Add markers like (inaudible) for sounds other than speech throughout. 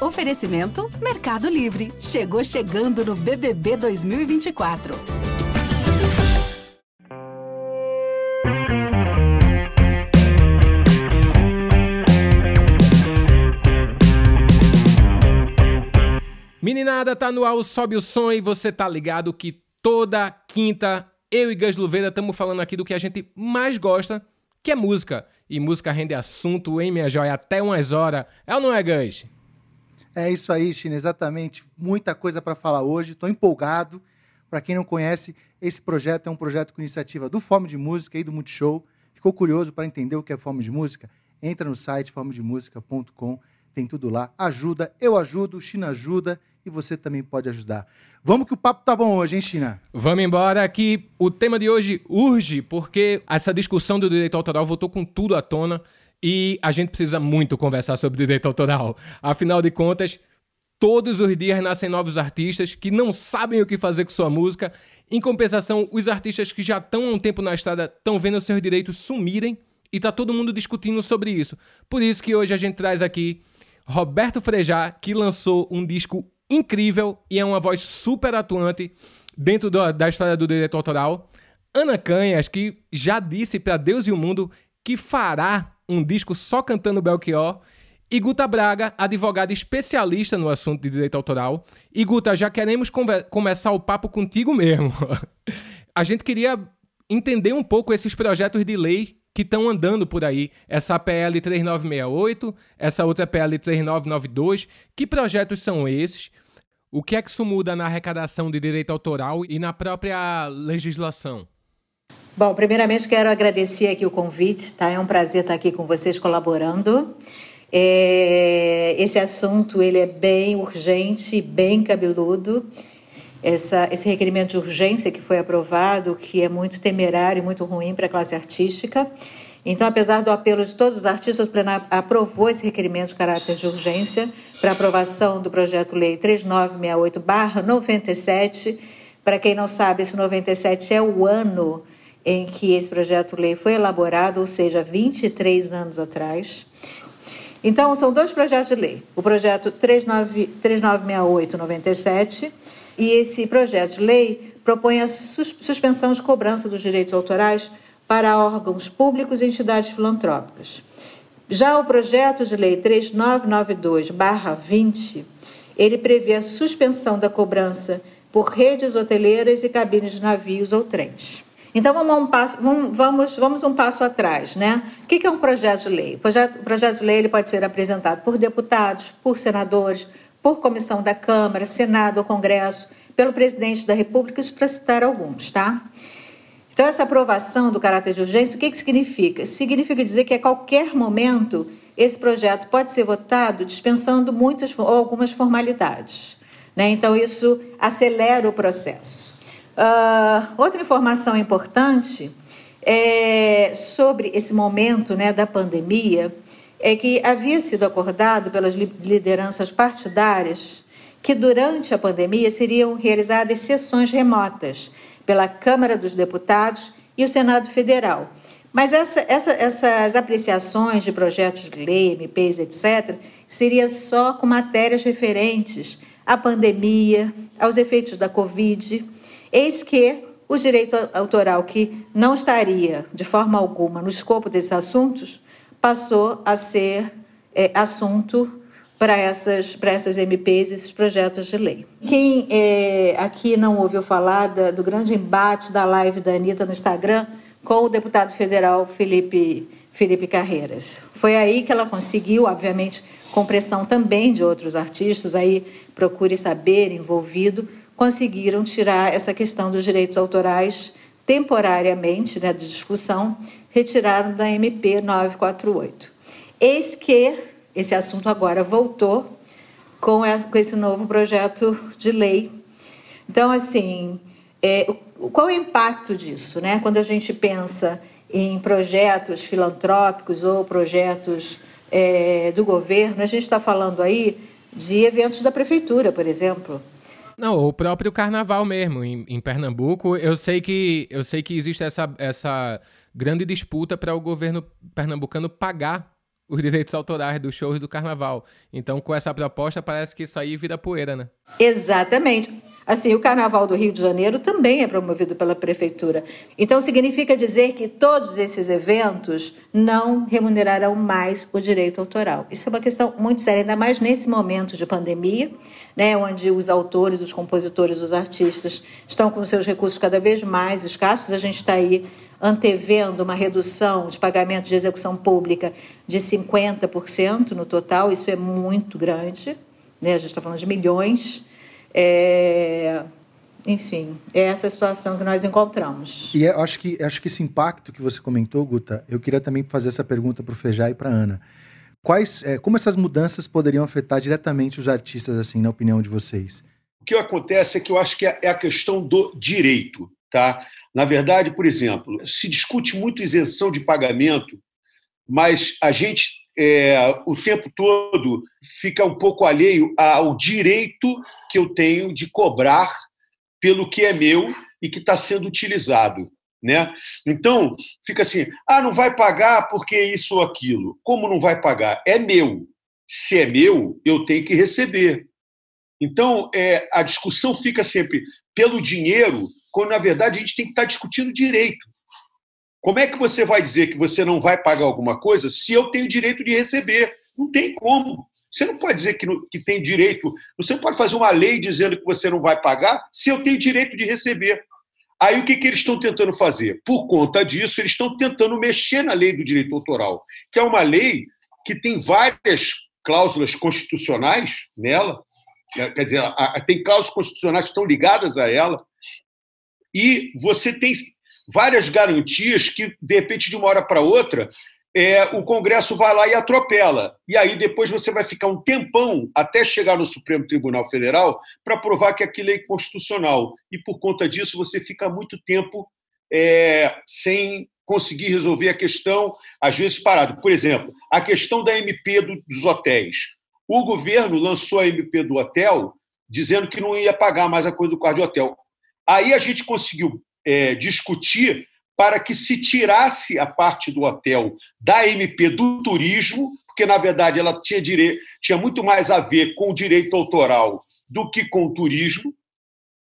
Oferecimento Mercado Livre. Chegou chegando no BBB 2024. Meninada, tá no ar o Sobe o Som e você tá ligado que toda quinta eu e Gus Luveira estamos falando aqui do que a gente mais gosta, que é música. E música rende assunto, hein, minha joia? Até umas horas. É ou não é, Gus? É isso aí, China, exatamente. Muita coisa para falar hoje. Estou empolgado. Para quem não conhece, esse projeto é um projeto com iniciativa do Fome de Música e do Multishow. Ficou curioso para entender o que é Fome de Música? Entra no site fomedemusica.com, tem tudo lá. Ajuda, eu ajudo, China ajuda e você também pode ajudar. Vamos que o papo tá bom hoje, hein, China? Vamos embora que o tema de hoje urge, porque essa discussão do direito autoral voltou com tudo à tona e a gente precisa muito conversar sobre direito autoral. Afinal de contas, todos os dias nascem novos artistas que não sabem o que fazer com sua música. Em compensação, os artistas que já estão há um tempo na estrada estão vendo seus direitos sumirem e tá todo mundo discutindo sobre isso. Por isso que hoje a gente traz aqui Roberto Frejá, que lançou um disco incrível e é uma voz super atuante dentro do, da história do direito autoral. Ana Canhas, que já disse para Deus e o mundo que fará um disco só cantando Belchior. E Guta Braga, advogada especialista no assunto de direito autoral. E Guta, já queremos começar o papo contigo mesmo. (laughs) A gente queria entender um pouco esses projetos de lei que estão andando por aí. Essa PL 3968, essa outra PL 3992. Que projetos são esses? O que é que isso muda na arrecadação de direito autoral e na própria legislação? Bom, primeiramente quero agradecer aqui o convite, tá? É um prazer estar aqui com vocês colaborando. É, esse assunto ele é bem urgente, bem cabeludo. Essa, esse requerimento de urgência que foi aprovado, que é muito temerário e muito ruim para a classe artística. Então, apesar do apelo de todos os artistas, o plenário aprovou esse requerimento de caráter de urgência para aprovação do projeto lei 3968/97. Para quem não sabe, esse 97 é o ano em que esse projeto lei foi elaborado, ou seja, 23 anos atrás. Então, são dois projetos de lei. O projeto 3968/97 e esse projeto de lei propõe a suspensão de cobrança dos direitos autorais para órgãos públicos e entidades filantrópicas. Já o projeto de lei 3992/20, ele prevê a suspensão da cobrança por redes hoteleiras e cabines de navios ou trens. Então vamos um passo, vamos, vamos, vamos um passo atrás, né? O que é um projeto de lei? O projeto, projeto de lei ele pode ser apresentado por deputados, por senadores, por comissão da Câmara, Senado ou Congresso, pelo presidente da República, isso para citar alguns, tá? Então, essa aprovação do caráter de urgência, o que, que significa? Significa dizer que a qualquer momento esse projeto pode ser votado dispensando muitas ou algumas formalidades. Né? Então, isso acelera o processo. Uh, outra informação importante é sobre esse momento né, da pandemia é que havia sido acordado pelas lideranças partidárias que durante a pandemia seriam realizadas sessões remotas pela Câmara dos Deputados e o Senado Federal. Mas essa, essa, essas apreciações de projetos de lei, MPs, etc., seria só com matérias referentes à pandemia, aos efeitos da Covid. Eis que o direito autoral, que não estaria de forma alguma no escopo desses assuntos, passou a ser é, assunto para essas, para essas MPs, esses projetos de lei. Quem é, aqui não ouviu falar da, do grande embate da live da Anitta no Instagram com o deputado federal Felipe, Felipe Carreiras? Foi aí que ela conseguiu, obviamente, com pressão também de outros artistas, aí procure saber, envolvido, conseguiram tirar essa questão dos direitos autorais temporariamente, né, de discussão, retiraram da MP 948. Eis que esse assunto agora voltou com, esse novo projeto de lei. Então, assim, é, qual é o impacto disso, né? Quando a gente pensa em projetos filantrópicos ou projetos é, do governo, a gente está falando aí de eventos da prefeitura, por exemplo. Não, o próprio carnaval mesmo, em, em Pernambuco, eu sei que eu sei que existe essa, essa grande disputa para o governo pernambucano pagar os (laughs) direitos autorais dos shows do carnaval. Então, com essa proposta, parece que isso aí vira poeira, né? Exatamente. Assim, o Carnaval do Rio de Janeiro também é promovido pela prefeitura. Então, significa dizer que todos esses eventos não remunerarão mais o direito autoral. Isso é uma questão muito séria, ainda mais nesse momento de pandemia, né, onde os autores, os compositores, os artistas estão com seus recursos cada vez mais escassos. A gente está aí antevendo uma redução de pagamento de execução pública de 50% no total, isso é muito grande, né? a gente está falando de milhões. É... Enfim, é essa situação que nós encontramos. E eu acho que, acho que esse impacto que você comentou, Guta, eu queria também fazer essa pergunta para o Fejá e para a Ana. Quais, é, como essas mudanças poderiam afetar diretamente os artistas, assim, na opinião de vocês? O que acontece é que eu acho que é, é a questão do direito. Tá? Na verdade, por exemplo, se discute muito isenção de pagamento, mas a gente é, o tempo todo fica um pouco alheio ao direito que eu tenho de cobrar pelo que é meu e que está sendo utilizado. Né? Então, fica assim: ah, não vai pagar porque isso ou aquilo. Como não vai pagar? É meu. Se é meu, eu tenho que receber. Então, é, a discussão fica sempre pelo dinheiro, quando na verdade a gente tem que estar discutindo direito. Como é que você vai dizer que você não vai pagar alguma coisa se eu tenho direito de receber? Não tem como. Você não pode dizer que, não, que tem direito. Você não pode fazer uma lei dizendo que você não vai pagar se eu tenho direito de receber. Aí o que, que eles estão tentando fazer? Por conta disso, eles estão tentando mexer na lei do direito autoral, que é uma lei que tem várias cláusulas constitucionais nela, quer dizer, tem cláusulas constitucionais que estão ligadas a ela, e você tem várias garantias que, de repente, de uma hora para outra, é, o Congresso vai lá e atropela. E aí depois você vai ficar um tempão até chegar no Supremo Tribunal Federal para provar que aquilo é inconstitucional. E por conta disso você fica muito tempo é, sem conseguir resolver a questão, às vezes parado. Por exemplo, a questão da MP do, dos hotéis. O governo lançou a MP do hotel dizendo que não ia pagar mais a coisa do quarto de hotel. Aí a gente conseguiu é, discutir para que se tirasse a parte do hotel da MP do turismo, porque, na verdade, ela tinha, tinha muito mais a ver com o direito autoral do que com o turismo.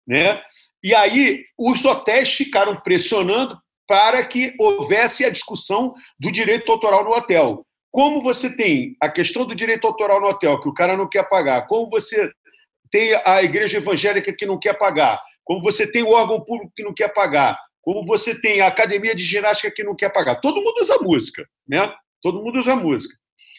Né? E aí os hotéis ficaram pressionando para que houvesse a discussão do direito autoral no hotel. Como você tem a questão do direito autoral no hotel, que o cara não quer pagar, como você tem a igreja evangélica que não quer pagar, como você tem o órgão público que não quer pagar, como você tem a academia de ginástica que não quer pagar. Todo mundo usa música, né? Todo mundo usa música.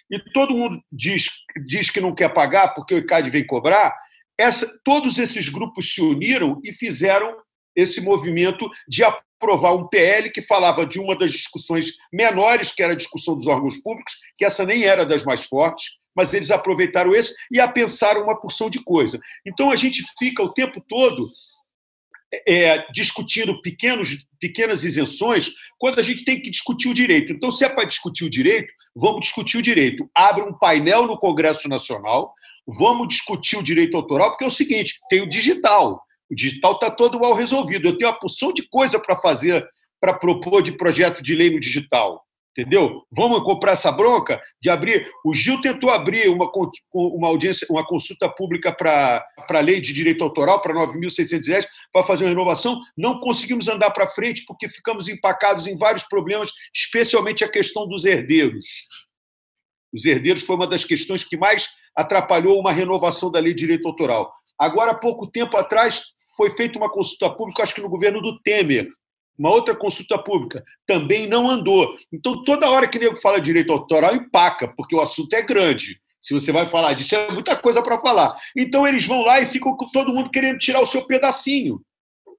E todo mundo diz, diz que não quer pagar porque o ICAD vem cobrar. Essa, todos esses grupos se uniram e fizeram esse movimento de aprovar um PL que falava de uma das discussões menores, que era a discussão dos órgãos públicos, que essa nem era das mais fortes, mas eles aproveitaram esse e apensaram uma porção de coisa. Então a gente fica o tempo todo é, discutindo pequenos, pequenas isenções quando a gente tem que discutir o direito. Então, se é para discutir o direito, vamos discutir o direito. Abre um painel no Congresso Nacional, vamos discutir o direito autoral, porque é o seguinte: tem o digital. O digital está todo mal resolvido. Eu tenho uma porção de coisa para fazer, para propor de projeto de lei no digital entendeu? Vamos comprar essa bronca de abrir. O Gil tentou abrir uma, uma audiência, uma consulta pública para a lei de direito autoral, para 9.610, para fazer uma renovação. Não conseguimos andar para frente porque ficamos empacados em vários problemas, especialmente a questão dos herdeiros. Os herdeiros foi uma das questões que mais atrapalhou uma renovação da lei de direito autoral. Agora, há pouco tempo atrás, foi feita uma consulta pública, acho que no governo do Temer, uma outra consulta pública, também não andou. Então, toda hora que o nego fala direito autoral, empaca, porque o assunto é grande. Se você vai falar disso, é muita coisa para falar. Então, eles vão lá e ficam com todo mundo querendo tirar o seu pedacinho.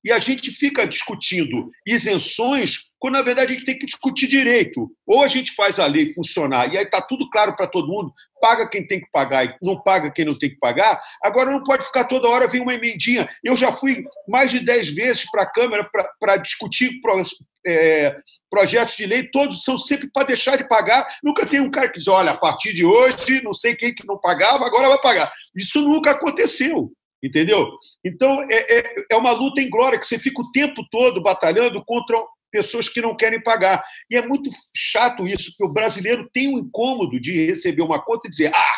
E a gente fica discutindo isenções, quando na verdade a gente tem que discutir direito. Ou a gente faz a lei funcionar, e aí está tudo claro para todo mundo, paga quem tem que pagar e não paga quem não tem que pagar. Agora não pode ficar toda hora vem uma emendinha. Eu já fui mais de dez vezes para a Câmara para discutir pro, é, projetos de lei, todos são sempre para deixar de pagar. Nunca tem um cara que diz: olha, a partir de hoje, não sei quem que não pagava, agora vai pagar. Isso nunca aconteceu entendeu? Então, é, é, é, uma luta em glória, que você fica o tempo todo batalhando contra pessoas que não querem pagar. E é muito chato isso, porque o brasileiro tem um incômodo de receber uma conta e dizer: ah,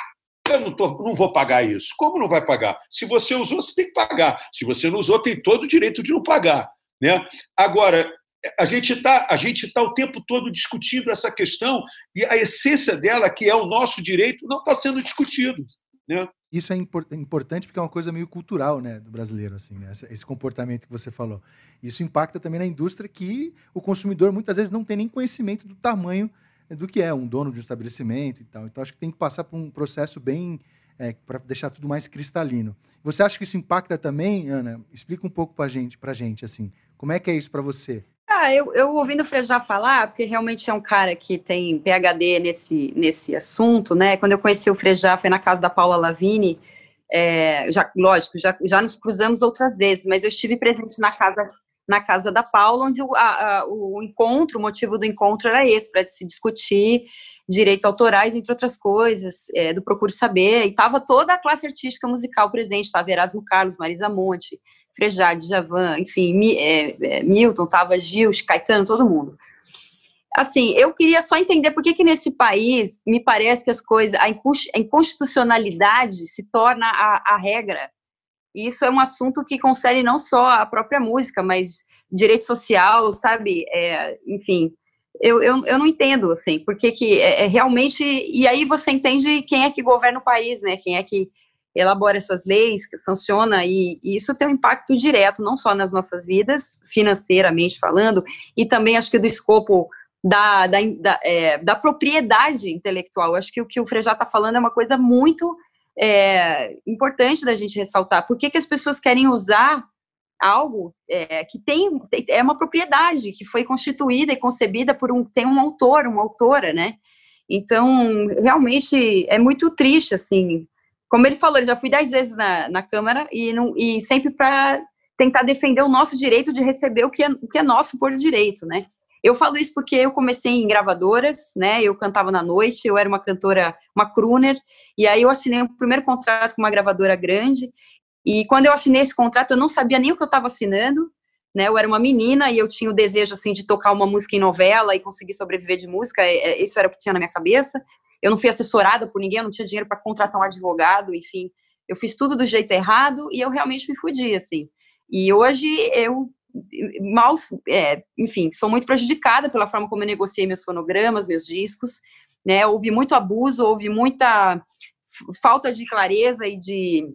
eu não, tô, não vou pagar isso. Como não vai pagar? Se você usou, você tem que pagar. Se você não usou, tem todo o direito de não pagar. Né? Agora, a gente está tá o tempo todo discutindo essa questão e a essência dela, que é o nosso direito, não está sendo discutido. Né? Isso é importante porque é uma coisa meio cultural né, do brasileiro, assim, né? esse comportamento que você falou. Isso impacta também na indústria que o consumidor muitas vezes não tem nem conhecimento do tamanho do que é um dono de um estabelecimento e tal. Então, acho que tem que passar por um processo bem. É, para deixar tudo mais cristalino. Você acha que isso impacta também, Ana? Explica um pouco para gente, a gente, assim. Como é que é isso para você? Ah, eu, eu ouvindo o Frejá falar, porque realmente é um cara que tem PhD nesse, nesse assunto, né? Quando eu conheci o Frejá, foi na casa da Paula Lavini, é, já, lógico, já, já nos cruzamos outras vezes, mas eu estive presente na casa na casa da Paula, onde o, a, o encontro, o motivo do encontro era esse, para se discutir direitos autorais, entre outras coisas, é, do Procure Saber, e estava toda a classe artística musical presente, estava Erasmo Carlos, Marisa Monte, Frejá, Djavan, enfim, Mi, é, é, Milton, estava Gil, Caetano, todo mundo. Assim, eu queria só entender por que que nesse país me parece que as coisas, a inconstitucionalidade se torna a, a regra, e isso é um assunto que concerne não só a própria música, mas direito social, sabe, é, enfim, eu, eu, eu não entendo, assim, porque que é, é, realmente, e aí você entende quem é que governa o país, né, quem é que elabora essas leis, que sanciona, e, e, isso tem um impacto direto, não só nas nossas vidas, financeiramente falando, e também acho que do escopo da, da, da, é, da propriedade intelectual. Acho que o que o Frejá está falando é uma coisa muito é, importante da gente ressaltar. Por que, que as pessoas querem usar algo é, que tem é uma propriedade que foi constituída e concebida por um tem um autor, uma autora, né? Então realmente é muito triste assim. Como ele falou, eu já fui dez vezes na, na Câmara e, não, e sempre para tentar defender o nosso direito de receber o que é, o que é nosso por direito, né? Eu falo isso porque eu comecei em gravadoras, né? Eu cantava na noite, eu era uma cantora, uma crooner, e aí eu assinei o primeiro contrato com uma gravadora grande, e quando eu assinei esse contrato, eu não sabia nem o que eu estava assinando, né? Eu era uma menina e eu tinha o desejo assim de tocar uma música em novela e conseguir sobreviver de música. É, é, isso era o que tinha na minha cabeça. Eu não fui assessorada por ninguém, eu não tinha dinheiro para contratar um advogado, enfim. Eu fiz tudo do jeito errado e eu realmente me fudi assim. E hoje eu mal, é, enfim, sou muito prejudicada pela forma como eu negociei meus fonogramas, meus discos, né? Houve muito abuso, houve muita falta de clareza e de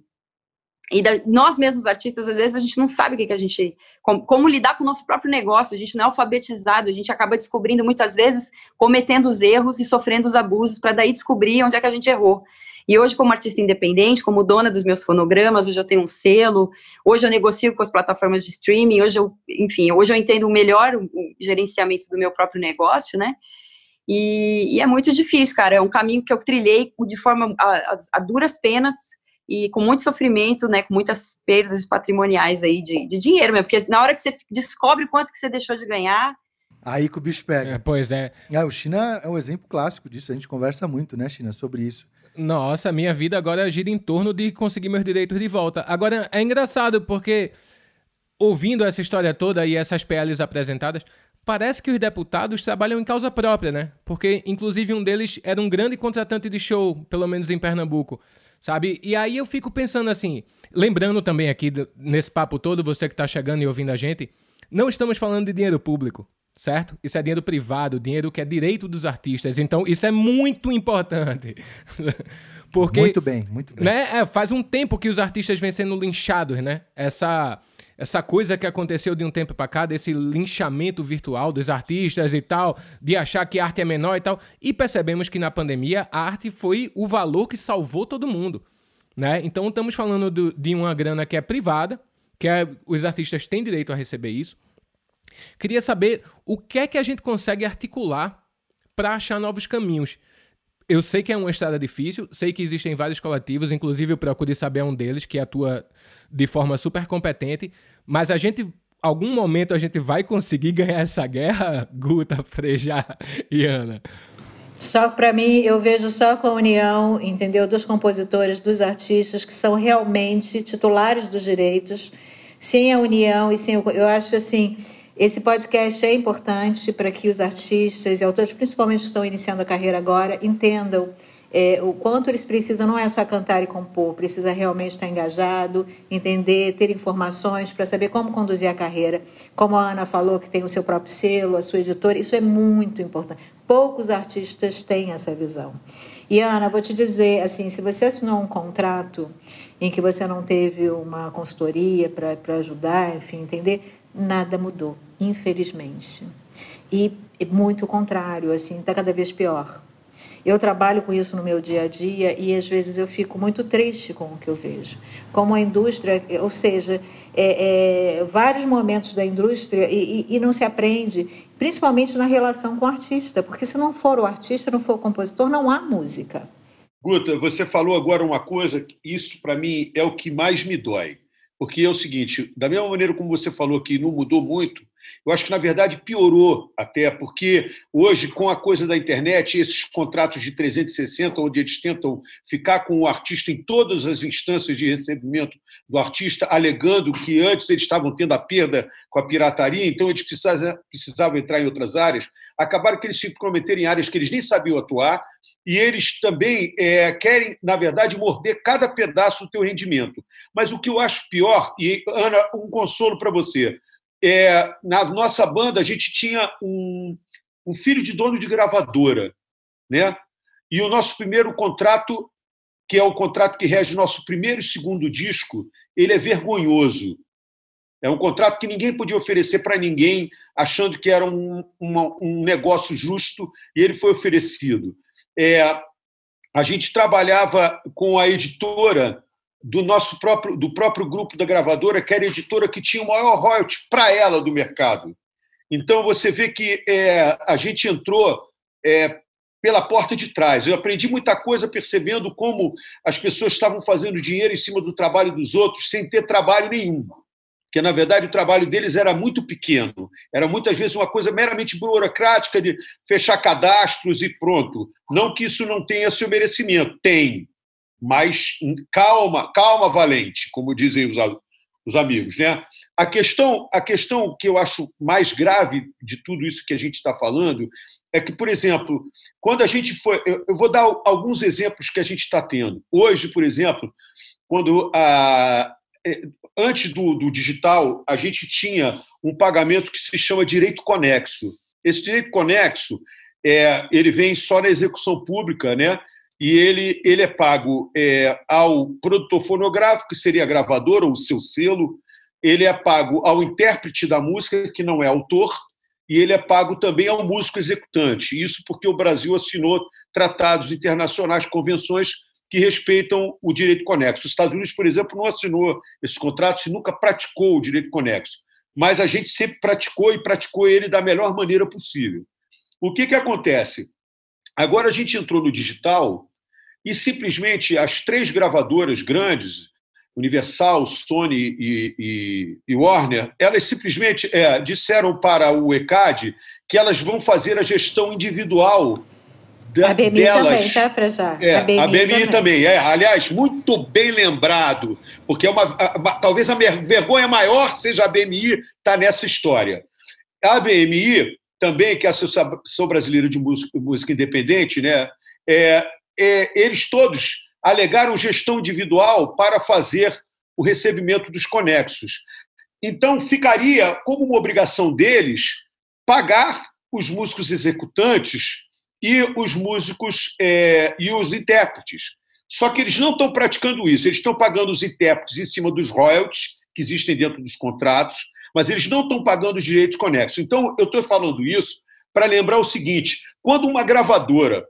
e da, nós mesmos artistas, às vezes a gente não sabe o que, que a gente, como, como, lidar com o nosso próprio negócio, a gente não é alfabetizado, a gente acaba descobrindo muitas vezes, cometendo os erros e sofrendo os abusos, para daí descobrir onde é que a gente errou. E hoje, como artista independente, como dona dos meus fonogramas, hoje eu tenho um selo, hoje eu negocio com as plataformas de streaming, hoje eu, enfim, hoje eu entendo melhor o, o gerenciamento do meu próprio negócio, né? E, e, é muito difícil, cara, é um caminho que eu trilhei de forma a, a, a duras penas, e com muito sofrimento, né, com muitas perdas patrimoniais aí de, de dinheiro mesmo, porque na hora que você descobre quanto que você deixou de ganhar, Aí que o bicho pega. É, pois é. Ah, o China é um exemplo clássico disso. A gente conversa muito, né, China, sobre isso. Nossa, minha vida agora gira em torno de conseguir meus direitos de volta. Agora, é engraçado porque, ouvindo essa história toda e essas PLs apresentadas, parece que os deputados trabalham em causa própria, né? Porque, inclusive, um deles era um grande contratante de show, pelo menos em Pernambuco sabe? E aí eu fico pensando assim, lembrando também aqui nesse papo todo, você que está chegando e ouvindo a gente, não estamos falando de dinheiro público, certo? Isso é dinheiro privado, dinheiro que é direito dos artistas. Então, isso é muito importante. (laughs) Porque, muito bem, muito bem. Né, é, faz um tempo que os artistas vêm sendo linchados, né? Essa essa coisa que aconteceu de um tempo para cá, desse linchamento virtual dos artistas e tal, de achar que arte é menor e tal. E percebemos que na pandemia a arte foi o valor que salvou todo mundo. Né? Então estamos falando do, de uma grana que é privada, que é, os artistas têm direito a receber isso. Queria saber o que é que a gente consegue articular para achar novos caminhos. Eu sei que é uma estrada difícil, sei que existem vários coletivos, inclusive eu procurei saber um deles que atua de forma super competente, mas a gente algum momento a gente vai conseguir ganhar essa guerra, (laughs) Guta, Frejá e Ana? Só para mim, eu vejo só com a união, entendeu, dos compositores, dos artistas que são realmente titulares dos direitos, sem a união e sem o, eu acho assim, Esse podcast é importante para que os artistas e autores, principalmente que estão iniciando a carreira agora, entendam é, o quanto eles precisam não é só cantar e compor, precisa realmente estar engajado, entender, ter informações para saber como conduzir a carreira. Como a Ana falou, que tem o seu próprio selo, a sua editora, isso é muito importante. Poucos artistas têm essa visão. E Ana, vou te dizer, assim, se você assinou um contrato em que você não teve uma consultoria para ajudar, enfim, entender, nada mudou, infelizmente. E muito contrário, assim, está cada vez pior. Eu trabalho com isso no meu dia a dia e às vezes eu fico muito triste com o que eu vejo. Como a indústria, ou seja, é, é, vários momentos da indústria e, e, e, não se aprende, principalmente na relação com o artista, porque se não for o artista, não for o compositor, não há música. Guta, você falou agora uma coisa, isso para mim é o que mais me dói. Porque é o seguinte, da mesma maneira como você falou que não mudou muito, eu acho que, na verdade, piorou até, porque hoje, com a coisa da internet, esses contratos de 360, onde eles tentam ficar com o artista em todas as instâncias de recebimento do artista, alegando que antes eles estavam tendo a perda com a pirataria, então eles precisavam, precisavam entrar em outras áreas, acabaram que eles se comprometeram em áreas que eles nem sabiam atuar, e eles também é, querem, na verdade, morder cada pedaço do teu rendimento. Mas o que eu acho pior, e Ana, um consolo para você, é, na nossa banda a gente tinha um, um filho de dono de gravadora, né? E o nosso primeiro contrato, que é o contrato que rege o nosso primeiro e segundo disco, ele é vergonhoso. É um contrato que ninguém podia oferecer para ninguém, achando que era um, uma, um negócio justo, e ele foi oferecido. É, a gente trabalhava com a editora do nosso próprio do próprio grupo da gravadora, que era a editora que tinha o maior royalty para ela do mercado. Então você vê que é, a gente entrou é, pela porta de trás. Eu aprendi muita coisa percebendo como as pessoas estavam fazendo dinheiro em cima do trabalho dos outros sem ter trabalho nenhum. Porque, na verdade, o trabalho deles era muito pequeno. Era muitas vezes uma coisa meramente burocrática de fechar cadastros e pronto. Não que isso não tenha seu merecimento. Tem mas calma, calma, valente, como dizem os, os amigos. Né? A, questão, a questão que eu acho mais grave de tudo isso que a gente está falando é que, por exemplo, quando a gente foi. Eu, eu vou dar alguns exemplos que a gente está tendo. Hoje, por exemplo, quando a, é, antes do, do digital, a gente tinha um pagamento que se chama direito conexo. Esse direito conexo é, ele vem só na execução pública, né? E ele, ele é pago é, ao produtor fonográfico, que seria a gravadora ou o seu selo, ele é pago ao intérprete da música, que não é autor, e ele é pago também ao músico executante. Isso porque o Brasil assinou tratados internacionais, convenções que respeitam o direito conexo. Os Estados Unidos, por exemplo, não assinou esses contratos e nunca praticou o direito conexo. Mas a gente sempre praticou e praticou ele da melhor maneira possível. O que, que acontece? Agora a gente entrou no digital e simplesmente as três gravadoras grandes, Universal, Sony e, e, e Warner, elas simplesmente é, disseram para o ECAD que elas vão fazer a gestão individual da, a BMI delas. também, tá, Frejá? É, a BMI, a BMI também. também. é. Aliás, muito bem lembrado, porque é uma, talvez a vergonha maior seja a BMI estar tá nessa história. A BMI também, que é a Associação Brasileira de Música, Música Independente, né, é, é, eles todos alegaram gestão individual para fazer o recebimento dos conexos. Então, ficaria como uma obrigação deles pagar os músicos executantes e os músicos é, e os intérpretes. Só que eles não estão praticando isso, eles estão pagando os intérpretes em cima dos royalties que existem dentro dos contratos, mas eles não estão pagando os direitos conexos. Então, eu estou falando isso para lembrar o seguinte: quando uma gravadora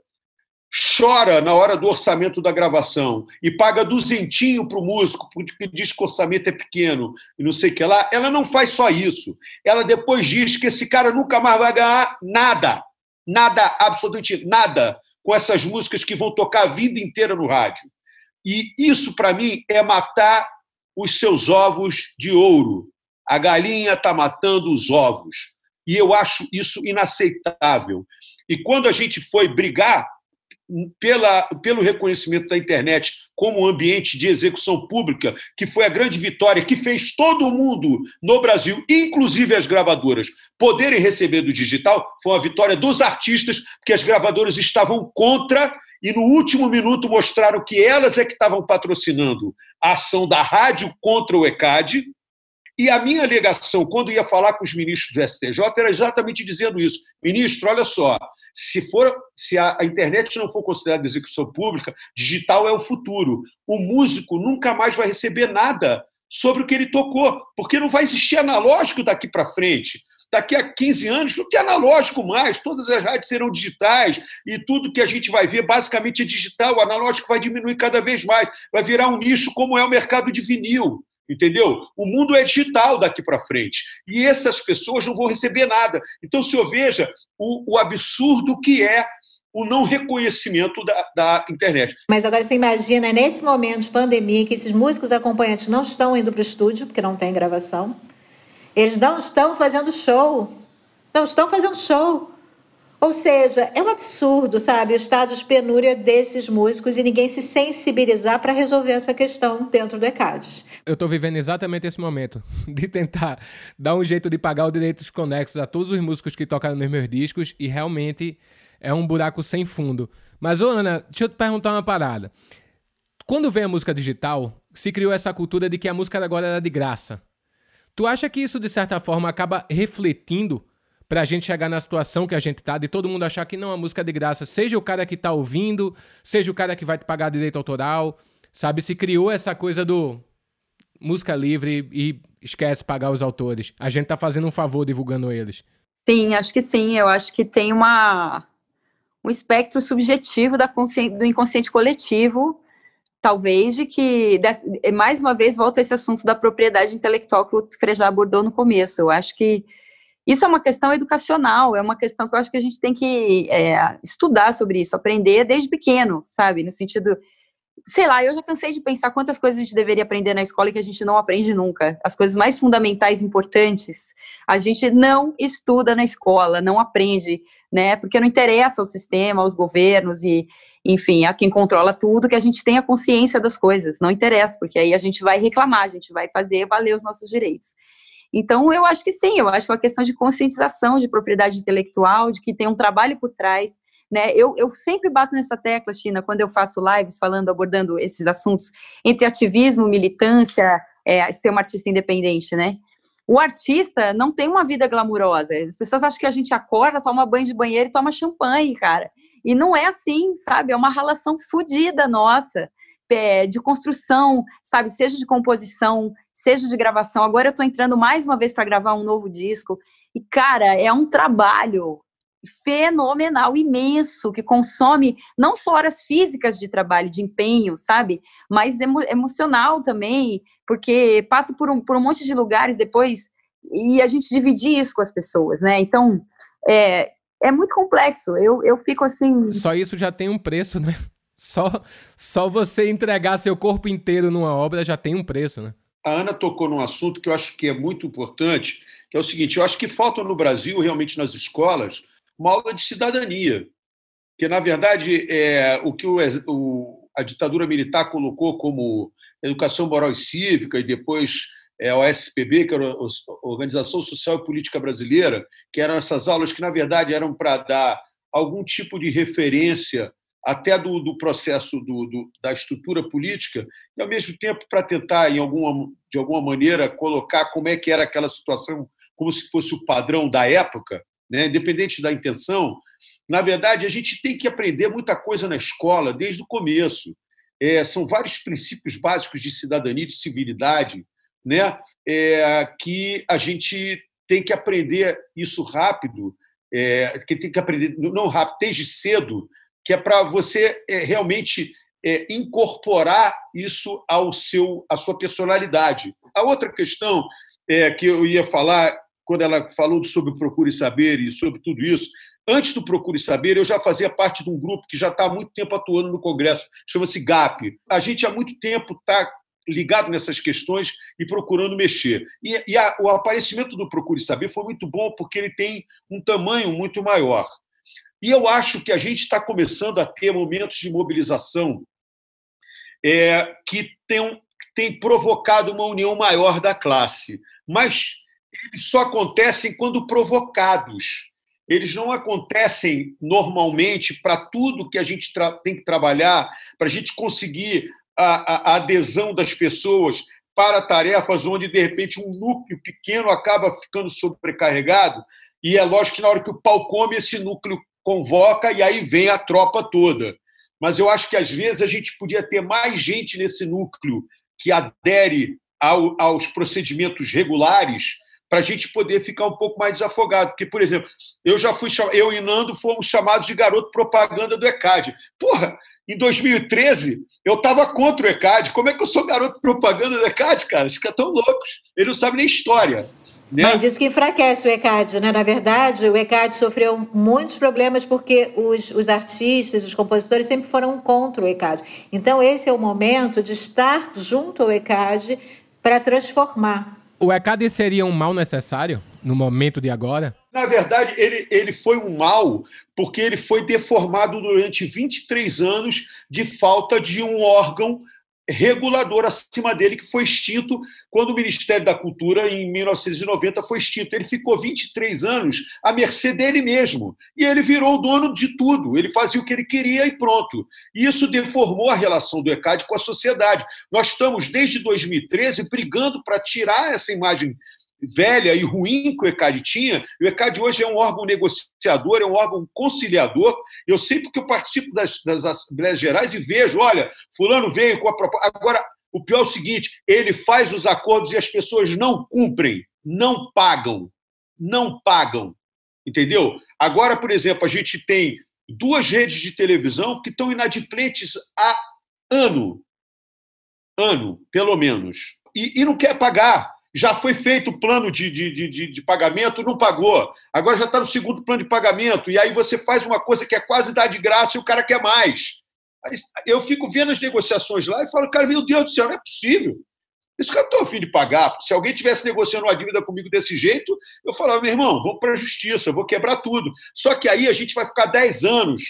chora na hora do orçamento da gravação e paga duzentinho para o músico, porque diz que o orçamento é pequeno e não sei o que lá, ela não faz só isso. Ela depois diz que esse cara nunca mais vai ganhar nada, nada, absolutamente nada, com essas músicas que vão tocar a vida inteira no rádio. E isso, para mim, é matar os seus ovos de ouro. A galinha está matando os ovos. E eu acho isso inaceitável. E quando a gente foi brigar pela, pelo reconhecimento da internet como ambiente de execução pública, que foi a grande vitória que fez todo mundo no Brasil, inclusive as gravadoras, poderem receber do digital, foi uma vitória dos artistas, porque as gravadoras estavam contra e no último minuto mostraram que elas é que estavam patrocinando a ação da rádio contra o ECAD. E a minha alegação, quando ia falar com os ministros do STJ, era exatamente dizendo isso. Ministro, olha só, se, for, se a, a, internet não for considerada execução pública, digital é o futuro. O músico nunca mais vai receber nada sobre o que ele tocou, porque não vai existir analógico daqui para frente. Daqui a 15 anos não tem analógico mais, todas as rádios serão digitais e tudo que a gente vai ver basicamente é digital. O analógico vai diminuir cada vez mais, vai virar um nicho como é o mercado de vinil entendeu? O mundo é digital daqui para frente e essas pessoas não vão receber nada. Então, o senhor veja o, o absurdo que é o não reconhecimento da, da, internet. Mas agora você imagina, nesse momento de pandemia, que esses músicos acompanhantes não estão indo para o estúdio, porque não tem gravação, eles não estão fazendo show, não estão fazendo show. Ou seja, é um absurdo, sabe, o estado de penúria desses músicos e ninguém se sensibilizar para resolver essa questão dentro do ECADES. Eu estou vivendo exatamente esse momento (laughs) de tentar dar um jeito de pagar os direitos conexos a todos os músicos que tocaram nos meus discos e realmente é um buraco sem fundo. Mas, ô Ana, deixa eu te perguntar uma parada. Quando veio a música digital, se criou essa cultura de que a música agora era de graça. Tu acha que isso, de certa forma, acaba refletindo pra gente chegar na situação que a gente tá, de todo mundo achar que não, a música é de graça, seja o cara que tá ouvindo, seja o cara que vai te pagar direito autoral, sabe? Se criou essa coisa do música livre e esquece pagar os autores. A gente tá fazendo um favor divulgando eles. Sim, acho que sim. Eu acho que tem uma um espectro subjetivo da do inconsciente coletivo, talvez, de que, mais uma vez, volta esse assunto da propriedade intelectual que o Frejá abordou no começo. Eu acho que isso é uma questão educacional, é uma questão que eu acho que a gente tem que é, estudar sobre isso, aprender desde pequeno, sabe? No sentido, sei lá, eu já cansei de pensar quantas coisas a gente deveria aprender na escola e que a gente não aprende nunca. As coisas mais fundamentais, importantes, a gente não estuda na escola, não aprende, né? Porque não interessa ao sistema, aos governos e, enfim, a quem controla tudo, que a gente tenha consciência das coisas. Não interessa, porque aí a gente vai reclamar, a gente vai fazer valer os nossos direitos. Então, eu acho que sim, eu acho que é uma questão de conscientização de propriedade intelectual, de que tem um trabalho por trás. Né? Eu, eu sempre bato nessa tecla, China, quando eu faço lives falando, abordando esses assuntos entre ativismo, militância, é, ser uma artista independente, né? O artista não tem uma vida glamurosa. As pessoas acham que a gente acorda, toma banho de banheiro e toma champanhe, cara. E não é assim, sabe? É uma relação fodida nossa de construção, sabe? Seja de composição, seja de gravação. Agora eu estou entrando mais uma vez para gravar um novo disco. E, cara, é um trabalho fenomenal, imenso, que consome não só horas físicas de trabalho, de empenho, sabe? Mas emo emocional também, porque passa por um, por um monte de lugares depois e a gente dividir isso com as pessoas, né? Então, é, é muito complexo. Eu, eu fico assim. Só isso já tem um preço, né? Só, só você entregar seu corpo inteiro numa obra já tem um preço, né? A Ana tocou num assunto que eu acho que é muito importante, que é o seguinte: eu acho que falta no Brasil, realmente nas escolas, uma aula de cidadania. Que, na verdade, é o que o, o, a ditadura militar colocou como educação moral e cívica, e depois é, a OSPB, que era a Organização Social e Política Brasileira, que eram essas aulas que, na verdade, eram para dar algum tipo de referência até do, do processo do, do, da estrutura política, e, ao mesmo tempo, para tentar, em alguma, de alguma maneira, colocar como é que era aquela situação, como se fosse o padrão da época, né? independente da intenção. Na verdade, a gente tem que aprender muita coisa na escola desde o começo. É, são vários princípios básicos de cidadania, de civilidade, né? É, que a gente tem que aprender isso rápido, é, que tem que aprender, não rápido, desde cedo, que é para você é, realmente é, incorporar isso ao seu, à sua personalidade. A outra questão é, que eu ia falar, quando ela falou sobre Procure Saber e sobre tudo isso, antes do Procure Saber, eu já fazia parte de um grupo que já está há muito tempo atuando no Congresso, chama-se GAP. A gente há muito tempo está ligado nessas questões e procurando mexer. E, e a, o aparecimento do Procure Saber foi muito bom porque ele tem um tamanho muito maior. E eu acho que a gente está começando a ter momentos de mobilização é, que tem, tem provocado uma união maior da classe. Mas eles só acontecem quando provocados. Eles não acontecem normalmente para tudo que a gente tem que trabalhar, para a gente conseguir a, a, adesão das pessoas para tarefas onde, de repente, um núcleo pequeno acaba ficando sobrecarregado. E é lógico que na hora que o pau come, esse núcleo convoca e aí vem a tropa toda. Mas eu acho que às vezes a gente podia ter mais gente nesse núcleo que adere ao, aos procedimentos regulares para a gente poder ficar um pouco mais desafogado. Porque, por exemplo, eu já fui eu e Nando fomos chamados de garoto propaganda do ECAD. Porra, em 2013, eu estava contra o ECAD. Como é que eu sou garoto propaganda do ECAD, cara? Os caras estão loucos. Eles não sabem nem história. Né? Mas isso que enfraquece o ECAD, né? Na verdade, o ECAD sofreu muitos problemas porque os, os artistas, os compositores sempre foram contra o ECAD. Então, esse é o momento de estar junto ao ECAD para transformar. O ECAD seria um mal necessário no momento de agora? Na verdade, ele, ele foi um mal porque ele foi deformado durante 23 anos de falta de um órgão regulador acima dele que foi extinto quando o Ministério da Cultura, em 1990, foi extinto. Ele ficou 23 anos à mercê dele mesmo. E ele virou o dono de tudo. Ele fazia o que ele queria e pronto. E isso deformou a relação do ECAD com a sociedade. Nós estamos, desde 2013, brigando para tirar essa imagem velha e ruim que o ECAD tinha. O ECAD hoje é um órgão negociador, é um órgão conciliador. Eu sei porque eu participo das, das Assembleias Gerais e vejo, olha, fulano veio com a proposta. Agora, o pior é o seguinte, ele faz os acordos e as pessoas não cumprem, não pagam, não pagam, entendeu? Agora, por exemplo, a gente tem duas redes de televisão que estão inadimplentes há ano, ano, pelo menos, e, e não quer pagar já foi feito o plano de, de, de, de, pagamento, não pagou. Agora já está no segundo plano de pagamento. E aí você faz uma coisa que é quase dar de graça e o cara quer mais. Eu fico vendo as negociações lá e falo, cara, meu Deus do céu, não é possível. Isso que eu estou afim de pagar. Se alguém tivesse negociando uma dívida comigo desse jeito, eu falava, meu irmão, vamos para a justiça, eu vou quebrar tudo. Só que aí a gente vai ficar 10 anos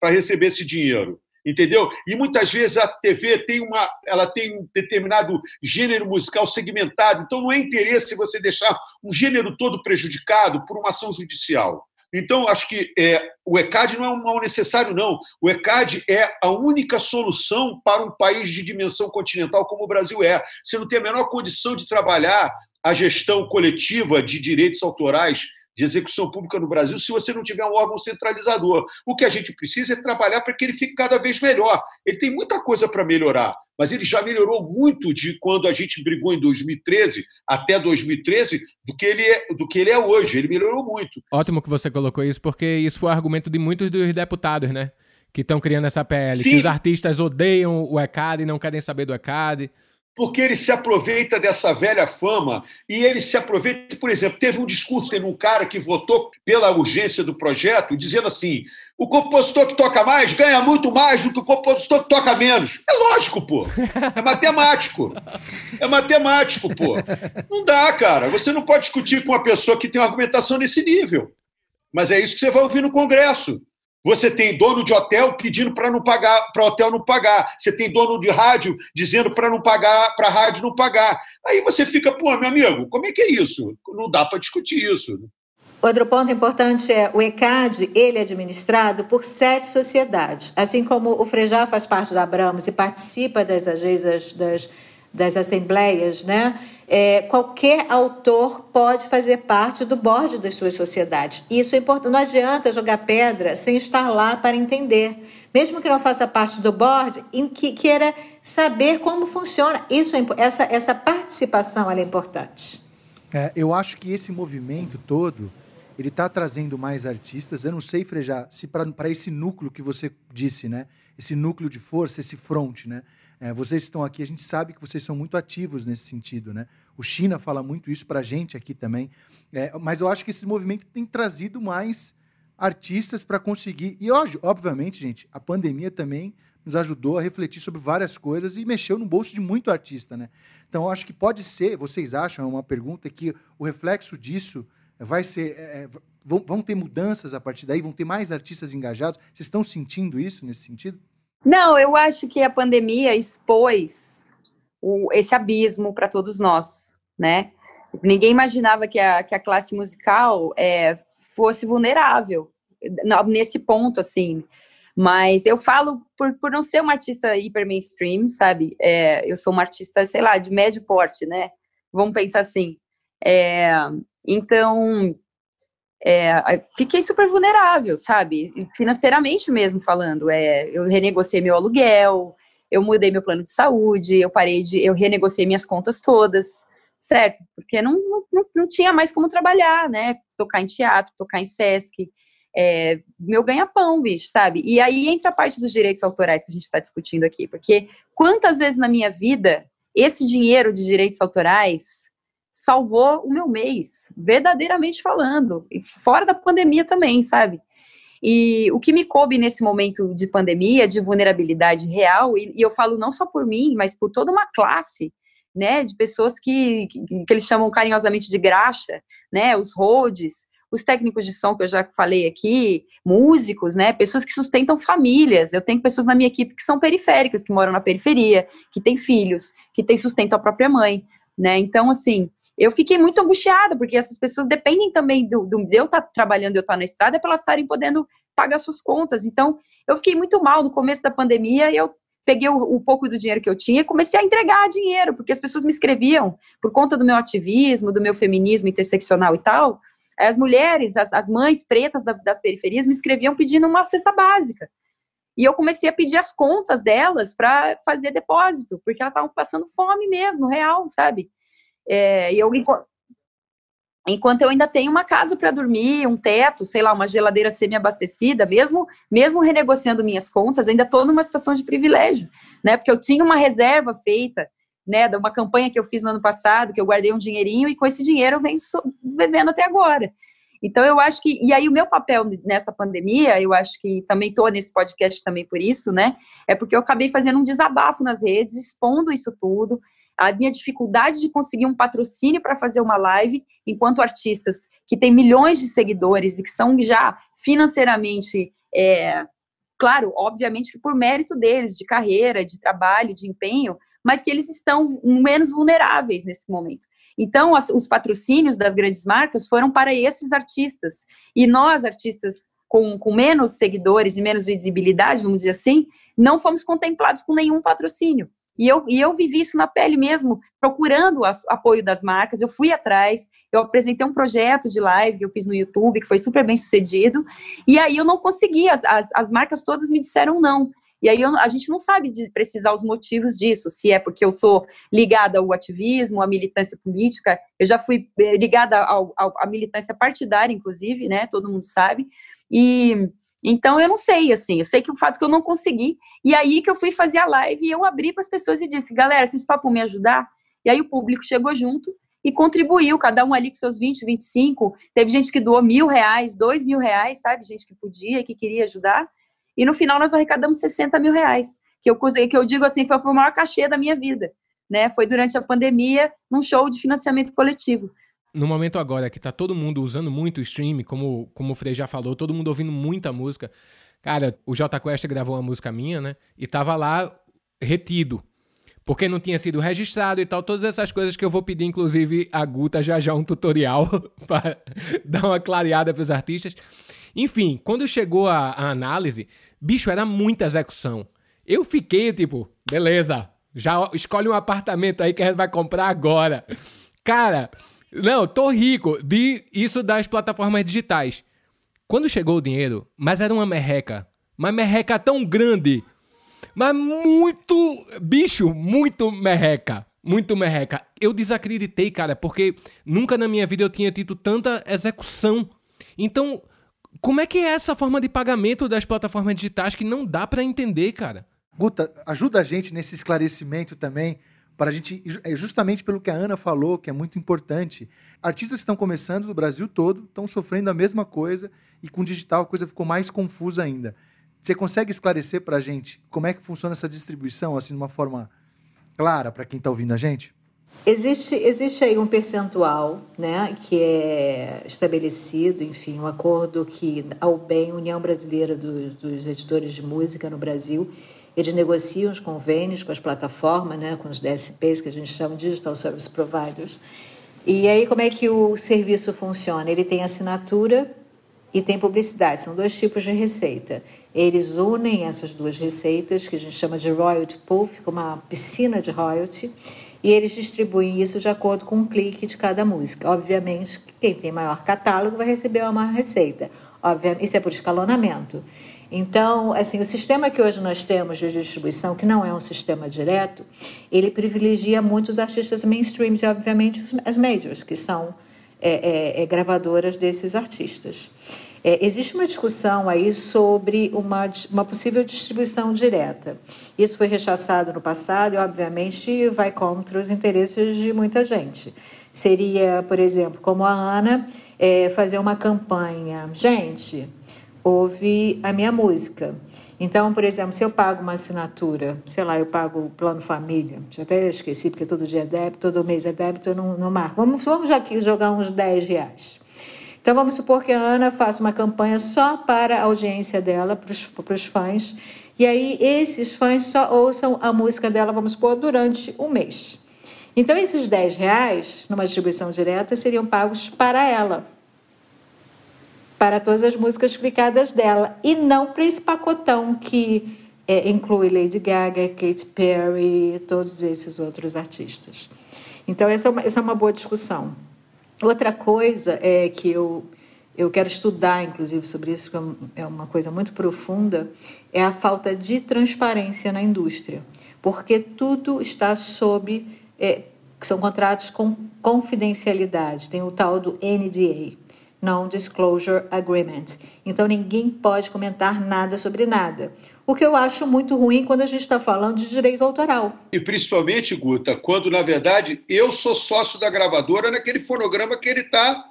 para receber esse dinheiro entendeu? E muitas vezes a TV tem uma, ela tem um determinado gênero musical segmentado, então não é interesse você deixar um gênero todo prejudicado por uma ação judicial. Então, acho que é, o ECAD não é um mal necessário, não. O ECAD é a única solução para um país de dimensão continental como o Brasil é. Você não tem a menor condição de trabalhar a gestão coletiva de direitos autorais de execução pública no Brasil se você não tiver um órgão centralizador. O que a gente precisa é trabalhar para que ele fique cada vez melhor. Ele tem muita coisa para melhorar, mas ele já melhorou muito de quando a gente brigou em 2013 até 2013 do que ele é, do que ele é hoje. Ele melhorou muito. Ótimo que você colocou isso, porque isso foi argumento de muitos dos deputados, né? Que estão criando essa PL. Sim. Que os artistas odeiam o ECAD e não querem saber do ECAD porque ele se aproveita dessa velha fama e ele se aproveita, por exemplo, teve um discurso de um cara que votou pela urgência do projeto, dizendo assim: o compositor que toca mais ganha muito mais do que o compositor que toca menos. É lógico, pô. É matemático. É matemático, pô. Não dá, cara. Você não pode discutir com uma pessoa que tem uma argumentação nesse nível. Mas é isso que você vai ouvir no Congresso. Você tem dono de hotel pedindo para não pagar, para hotel não pagar. Você tem dono de rádio dizendo para não pagar, para rádio não pagar. Aí você fica, pô, meu amigo, como é que é isso? Não dá para discutir isso. Outro ponto importante é o ECAD, ele é administrado por sete sociedades. Assim como o Frejá faz parte da Abramos e participa das agências das, das assembleias, né? É, qualquer autor pode fazer parte do board das suas sociedades. Isso é importante. Não adianta jogar pedra sem estar lá para entender. Mesmo que não faça parte do board, em que queira saber como funciona. Isso é, essa, essa participação é importante. É, eu acho que esse movimento todo ele está trazendo mais artistas. Eu não sei, Frejar, se para esse núcleo que você disse, né? Esse núcleo de força, esse front, né? É, vocês estão aqui, a gente sabe que vocês são muito ativos nesse sentido, né? O China fala muito isso para a gente aqui também. É, mas eu acho que esse movimento tem trazido mais artistas para conseguir. E obviamente, gente, a pandemia também nos ajudou a refletir sobre várias coisas e mexeu no bolso de muito artista, né? Então, acho que pode ser, vocês acham, é uma pergunta que o reflexo disso vai ser, é, é vão, vão ter mudanças a partir daí? Vão ter mais artistas engajados? Vocês estão sentindo isso nesse sentido? Não, eu acho que a pandemia expôs o, esse abismo para todos nós, né? Ninguém imaginava que a, que a classe musical é, fosse vulnerável nesse ponto, assim. Mas eu falo por, por não ser uma artista hiper mainstream, sabe? É, eu sou uma artista, sei lá, de médio porte, né? Vamos pensar assim. É, então, é, fiquei super vulnerável, sabe? Financeiramente mesmo falando. É, eu renegociei meu aluguel, eu mudei meu plano de saúde, eu parei de. Eu renegociei minhas contas todas, certo? Porque não, não, não tinha mais como trabalhar, né? Tocar em teatro, tocar em Sesc. É, meu ganha-pão, bicho, sabe? E aí entra a parte dos direitos autorais que a gente está discutindo aqui, porque quantas vezes na minha vida esse dinheiro de direitos autorais salvou o meu mês, verdadeiramente falando, e fora da pandemia também, sabe? E o que me coube nesse momento de pandemia, de vulnerabilidade real, e, e eu falo não só por mim, mas por toda uma classe, né, de pessoas que, que, que eles chamam carinhosamente de graxa, né, os roads, os técnicos de som que eu já falei aqui, músicos, né, pessoas que sustentam famílias. Eu tenho pessoas na minha equipe que são periféricas, que moram na periferia, que têm filhos, que têm sustento a própria mãe, né? Então, assim, eu fiquei muito angustiada, porque essas pessoas dependem também do, do de eu estar tá trabalhando, de eu estar tá na estrada, é para elas estarem podendo pagar suas contas. Então, eu fiquei muito mal no começo da pandemia eu peguei o, o, pouco do dinheiro que eu tinha e comecei a entregar dinheiro, porque as pessoas me escreviam, por conta do meu ativismo, do meu feminismo interseccional e tal, as mulheres, as, as mães pretas da, das periferias me escreviam pedindo uma cesta básica. E eu comecei a pedir as contas delas para fazer depósito, porque elas estavam passando fome mesmo, real, sabe? É, e eu, enquanto eu ainda tenho uma casa para dormir, um teto, sei lá, uma geladeira semi-abastecida, mesmo, mesmo renegociando minhas contas, ainda estou numa situação de privilégio, né? Porque eu tinha uma reserva feita, né, de uma campanha que eu fiz no ano passado, que eu guardei um dinheirinho e com esse dinheiro eu venho vivendo até agora. Então eu acho que e aí o meu papel nessa pandemia, eu acho que também estou nesse podcast também por isso, né? É porque eu acabei fazendo um desabafo nas redes, expondo isso tudo, a minha dificuldade de conseguir um patrocínio para fazer uma live, enquanto artistas que têm milhões de seguidores e que são já financeiramente, é, claro, obviamente que por mérito deles, de carreira, de trabalho, de empenho, mas que eles estão menos vulneráveis nesse momento. Então, as, os patrocínios das grandes marcas foram para esses artistas. E nós, artistas com, com menos seguidores e menos visibilidade, vamos dizer assim, não fomos contemplados com nenhum patrocínio. E eu, e eu vivi isso na pele mesmo, procurando o apoio das marcas. Eu fui atrás, eu apresentei um projeto de live que eu fiz no YouTube, que foi super bem sucedido. E aí eu não consegui, as, as, as marcas todas me disseram não. E aí eu, a gente não sabe precisar os motivos disso, se é porque eu sou ligada ao ativismo, à militância política, eu já fui eh, ligada ao, ao, à militância partidária, inclusive, né? Todo mundo sabe. E então, eu não sei, assim, eu sei que o fato que eu não consegui, e aí que eu fui fazer a live e eu abri para as pessoas e disse, galera, vocês topam me ajudar? E aí o público chegou junto e contribuiu, cada um ali com seus 20, 25, teve gente que doou mil reais, dois mil reais, sabe, gente que podia, que queria ajudar, e no final nós arrecadamos 60 mil reais, que eu, que eu digo assim, foi o maior cachê da minha vida, né, foi durante a pandemia, num show de financiamento coletivo no momento agora que tá todo mundo usando muito o stream, como, como o Frei já falou, todo mundo ouvindo muita música. Cara, o J Quest gravou uma música minha, né? E tava lá retido. Porque não tinha sido registrado e tal, todas essas coisas que eu vou pedir, inclusive, a Guta já já um tutorial (laughs) para dar uma clareada para os artistas. Enfim, quando chegou a, a análise, bicho, era muita execução. Eu fiquei tipo, beleza, já escolhe um apartamento aí que a gente vai comprar agora. Cara, não, tô rico. De isso das plataformas digitais. Quando chegou o dinheiro, mas era uma merreca. Uma merreca tão grande. Mas muito. Bicho, muito merreca. Muito merreca. Eu desacreditei, cara, porque nunca na minha vida eu tinha tido tanta execução. Então, como é que é essa forma de pagamento das plataformas digitais que não dá para entender, cara? Guta, ajuda a gente nesse esclarecimento também para a gente, é justamente pelo que a Ana falou, que é muito importante. Artistas estão começando do Brasil todo, estão sofrendo a mesma coisa e com digital a coisa ficou mais confusa ainda. Você consegue esclarecer para a gente como é que funciona essa distribuição, assim, de uma forma clara para quem está ouvindo a gente? Existe, existe aí um percentual né, que é estabelecido, enfim, um acordo que ao bem União Brasileira dos, dos Editores de Música no Brasil, eles negociam os convênios com as plataformas, né, com os DSPs, que a gente chama de Digital Service Providers. E aí como é que o serviço funciona? Ele tem assinatura e tem publicidade, são dois tipos de receita. Eles unem essas duas receitas, que a gente chama de royalty pool, fica uma piscina de royalty, e eles distribuem isso de acordo com o clique de cada música. Obviamente, quem tem maior catálogo vai receber uma receita. Obviamente, isso é por escalonamento. Então, assim, o sistema que hoje nós temos de distribuição, que não é um sistema direto, ele privilegia muito os artistas mainstreams e, obviamente, as majors, que são é, é, é, gravadoras desses artistas. É, existe uma discussão aí sobre uma, uma possível distribuição direta. Isso foi rechaçado no passado e, obviamente, vai contra os interesses de muita gente. Seria, por exemplo, como a Ana, é, fazer uma campanha. Gente, ouve a minha música. Então, por exemplo, se eu pago uma assinatura, sei lá, eu pago o plano família, já até esqueci, porque todo dia é débito, todo mês é débito, eu não, não marco. Vamos, vamos aqui jogar uns 10 reais. Então, vamos supor que a Ana faça uma campanha só para a audiência dela, para os fãs, e aí esses fãs só ouçam a música dela, vamos supor, durante um mês. Então, esses 10 reais, numa distribuição direta, seriam pagos para ela, para todas as músicas clicadas dela, e não para esse pacotão que é, inclui Lady Gaga, Katy Perry, todos esses outros artistas. Então, essa é uma, essa é uma boa discussão. Outra coisa é que eu, eu quero estudar, inclusive, sobre isso, que é uma coisa muito profunda, é a falta de transparência na indústria, porque tudo está sob. É, são contratos com confidencialidade, tem o tal do NDA, Non-Disclosure Agreement. Então ninguém pode comentar nada sobre nada. O que eu acho muito ruim quando a gente está falando de direito autoral. E principalmente, Guta, quando na verdade eu sou sócio da gravadora naquele fonograma que ele está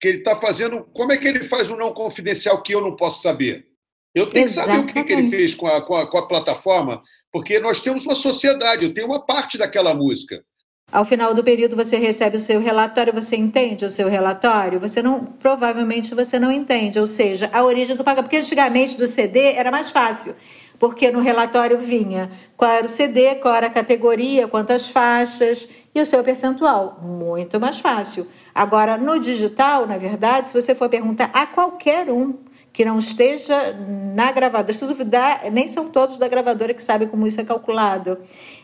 que ele está fazendo. Como é que ele faz um não confidencial que eu não posso saber? Eu tenho Exatamente. que saber o que, ele fez com a, com, a, com a plataforma, porque nós temos uma sociedade, eu tenho uma parte daquela música. Ao final do período você recebe o seu relatório, você entende o seu relatório? Você não, provavelmente você não entende, ou seja, a origem do pagamento, porque antigamente do CD era mais fácil, porque no relatório vinha qual era o CD, qual era a categoria, quantas faixas e o seu percentual, muito mais fácil. Agora no digital, na verdade, se você for perguntar a qualquer um que não esteja na gravadora. Se duvidar, nem são todos da gravadora que sabem como isso é calculado.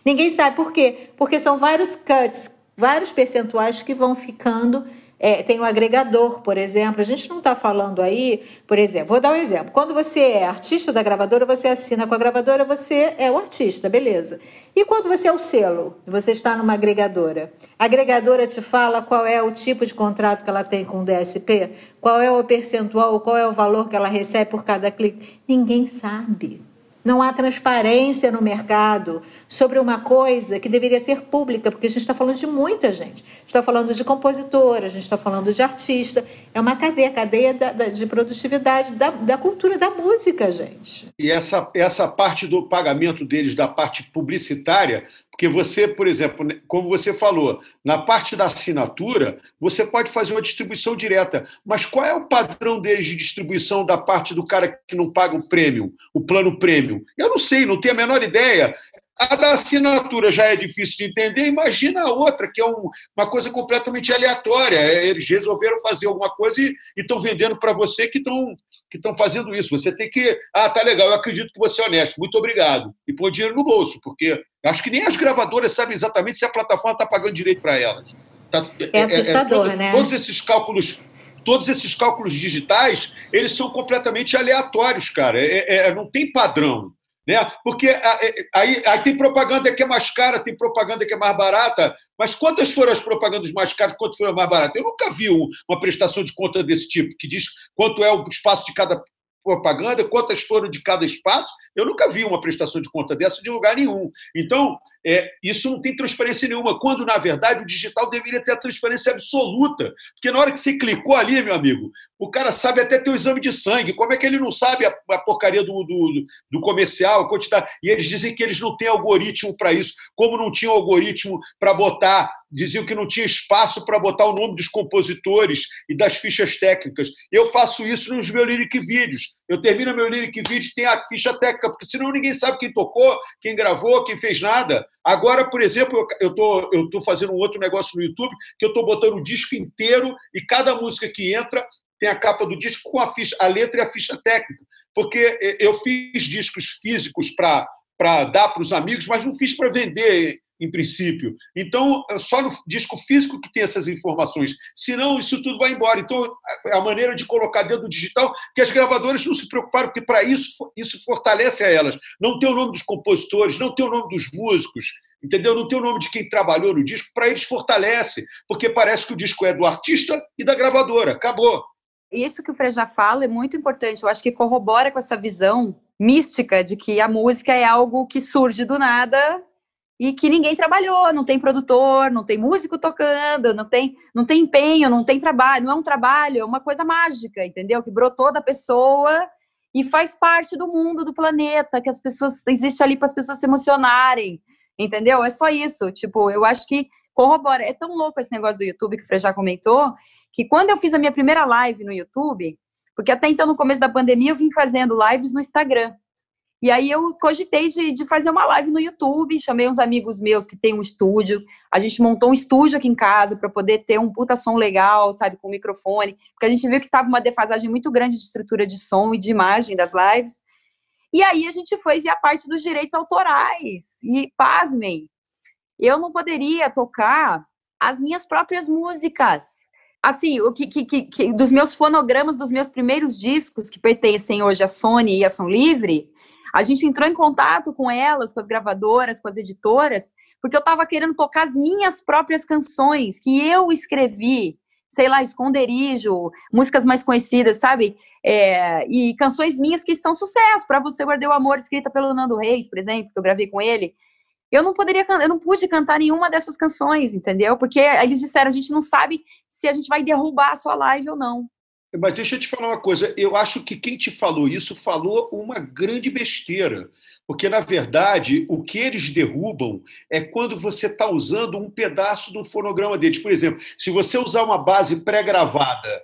Ninguém sabe por quê? Porque são vários cuts, vários percentuais que vão ficando é, tem o agregador, por exemplo. A gente não está falando aí, por exemplo, vou dar um exemplo. Quando você é artista da gravadora, você assina com a gravadora, você é o artista, beleza. E quando você é o selo, você está numa agregadora, a agregadora te fala qual é o tipo de contrato que ela tem com o DSP, qual é o percentual, qual é o valor que ela recebe por cada clique. Ninguém sabe. Não há transparência no mercado sobre uma coisa que deveria ser pública, porque a gente está falando de muita gente. está falando de compositora, a gente está falando de artista. É uma cadeia, cadeia da, da, de produtividade da, da, cultura da música, gente. E essa, essa parte do pagamento deles, da parte publicitária, porque você, por exemplo, como você falou, na parte da assinatura, você pode fazer uma distribuição direta. Mas qual é o padrão deles de distribuição da parte do cara que não paga o prêmio, o plano prêmio? Eu não sei, não tenho a menor ideia. A da assinatura já é difícil de entender, imagina a outra, que é um, uma coisa completamente aleatória. É, eles resolveram fazer alguma coisa e estão vendendo para você que estão que estão fazendo isso. Você tem que. Ah, tá legal, eu acredito que você é honesto, muito obrigado. E pôr dinheiro no bolso, porque acho que nem as gravadoras sabem exatamente se a plataforma está pagando direito para elas. Tá, é, é assustador, é, é, né? Todos esses cálculos. Todos esses cálculos digitais, eles são completamente aleatórios, cara. É, é não tem padrão. Né? Porque aí, aí tem propaganda que é mais cara, tem propaganda que é mais barata, mas quantas foram as propagandas mais caras, quantas foram as mais baratas? Eu nunca vi uma prestação de conta desse tipo, que diz quanto é o espaço de cada propaganda, quantas foram de cada espaço. Eu nunca vi uma prestação de conta dessa de lugar nenhum. Então, é, isso não tem transparência nenhuma, quando, na verdade, o digital deveria ter a transparência absoluta. Porque na hora que você clicou ali, meu amigo, o cara sabe até ter o exame de sangue. Como é que ele não sabe a, a porcaria do, do, do comercial, a quantidade? E eles dizem que eles não têm algoritmo para isso. Como não tinha algoritmo para botar, diziam que não tinha espaço para botar o nome dos compositores e das fichas técnicas. Eu faço isso nos meus lyric vídeos. Eu termino meu lyric vídeo tem a ficha técnica, porque senão ninguém sabe quem tocou, quem gravou, quem fez nada. Agora, por exemplo, eu tô, eu tô fazendo um outro negócio no YouTube que eu estou botando o disco inteiro e cada música que entra tem a capa do disco com a ficha, a letra e a ficha técnica. Porque eu fiz discos físicos para dar para os amigos, mas não fiz para vender em princípio. Então, é só no disco físico que tem essas informações. Senão, isso tudo vai embora. Então, a maneira de colocar dentro do digital, que as gravadoras não se preocuparam, porque para isso, isso fortalece a elas. Não tem o nome dos compositores, não tem o nome dos músicos, entendeu? Não tem o nome de quem trabalhou no disco, para eles fortalece, porque parece que o disco é do artista e da gravadora. Acabou isso que o Frejá fala é muito importante. Eu acho que corrobora com essa visão mística de que a música é algo que surge do nada e que ninguém trabalhou, não tem produtor, não tem músico tocando, não tem, não tem empenho, não tem trabalho, não é um trabalho, é uma coisa mágica, entendeu? Que brotou da pessoa e faz parte do mundo, do planeta, que as pessoas existe ali para as pessoas se emocionarem, entendeu? É só isso. Tipo, eu acho que corrobora. É tão louco esse negócio do YouTube que o Frejá comentou, que quando eu fiz a minha primeira live no YouTube, porque até então, no começo da pandemia, eu vim fazendo lives no Instagram. E aí eu cogitei de, de, fazer uma live no YouTube, chamei uns amigos meus que têm um estúdio, a gente montou um estúdio aqui em casa para poder ter um puta som legal, sabe, com microfone, porque a gente viu que tava uma defasagem muito grande de estrutura de som e de imagem das lives. E aí a gente foi ver a parte dos direitos autorais. E pasmem, eu não poderia tocar as minhas próprias músicas assim, o que, que, que, dos meus fonogramas dos meus primeiros discos, que pertencem hoje à Sony e à Som Livre, a gente entrou em contato com elas, com as gravadoras, com as editoras, porque eu estava querendo tocar as minhas próprias canções, que eu escrevi, sei lá, Esconderijo, músicas mais conhecidas, sabe? É, e canções minhas que são sucesso, para Você Guardei o Amor, escrita pelo Nando Reis, por exemplo, que eu gravei com ele eu não poderia, eu não pude cantar nenhuma dessas canções, entendeu? Porque eles disseram, a gente não sabe se a gente vai derrubar a sua live ou não. Mas deixa eu te falar uma coisa, eu acho que quem te falou isso falou uma grande besteira. Porque, na verdade, o que eles derrubam é quando você está usando um pedaço do fonograma deles. Por exemplo, se você usar uma base pré-gravada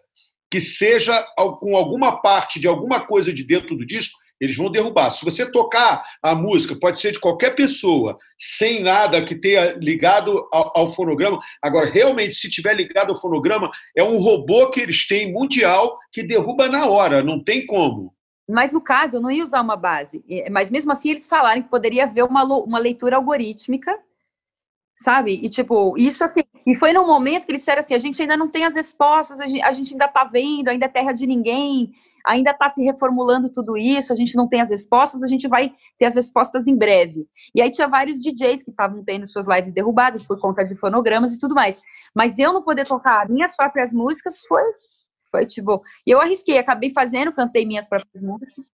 que seja com alguma parte de alguma coisa de dentro do disco, eles vão derrubar. Se você tocar a música, pode ser de qualquer pessoa, sem nada que tenha ligado ao, ao, fonograma. Agora, realmente, se tiver ligado ao fonograma, é um robô que eles têm mundial que derruba na hora, não tem como. Mas no caso, eu não ia usar uma base. Mas mesmo assim, eles falaram que poderia haver uma, uma leitura algorítmica, sabe? E tipo, isso assim. E foi num momento que eles disseram assim: a gente ainda não tem as respostas, a gente, a gente ainda está vendo, ainda é terra de ninguém ainda está se reformulando tudo isso, a gente não tem as respostas, a gente vai ter as respostas em breve. E aí tinha vários DJs que estavam tendo suas lives derrubadas por conta de fonogramas e tudo mais. Mas eu não poder tocar minhas próprias músicas foi, foi tipo. E eu arrisquei, acabei fazendo, cantei minhas próprias músicas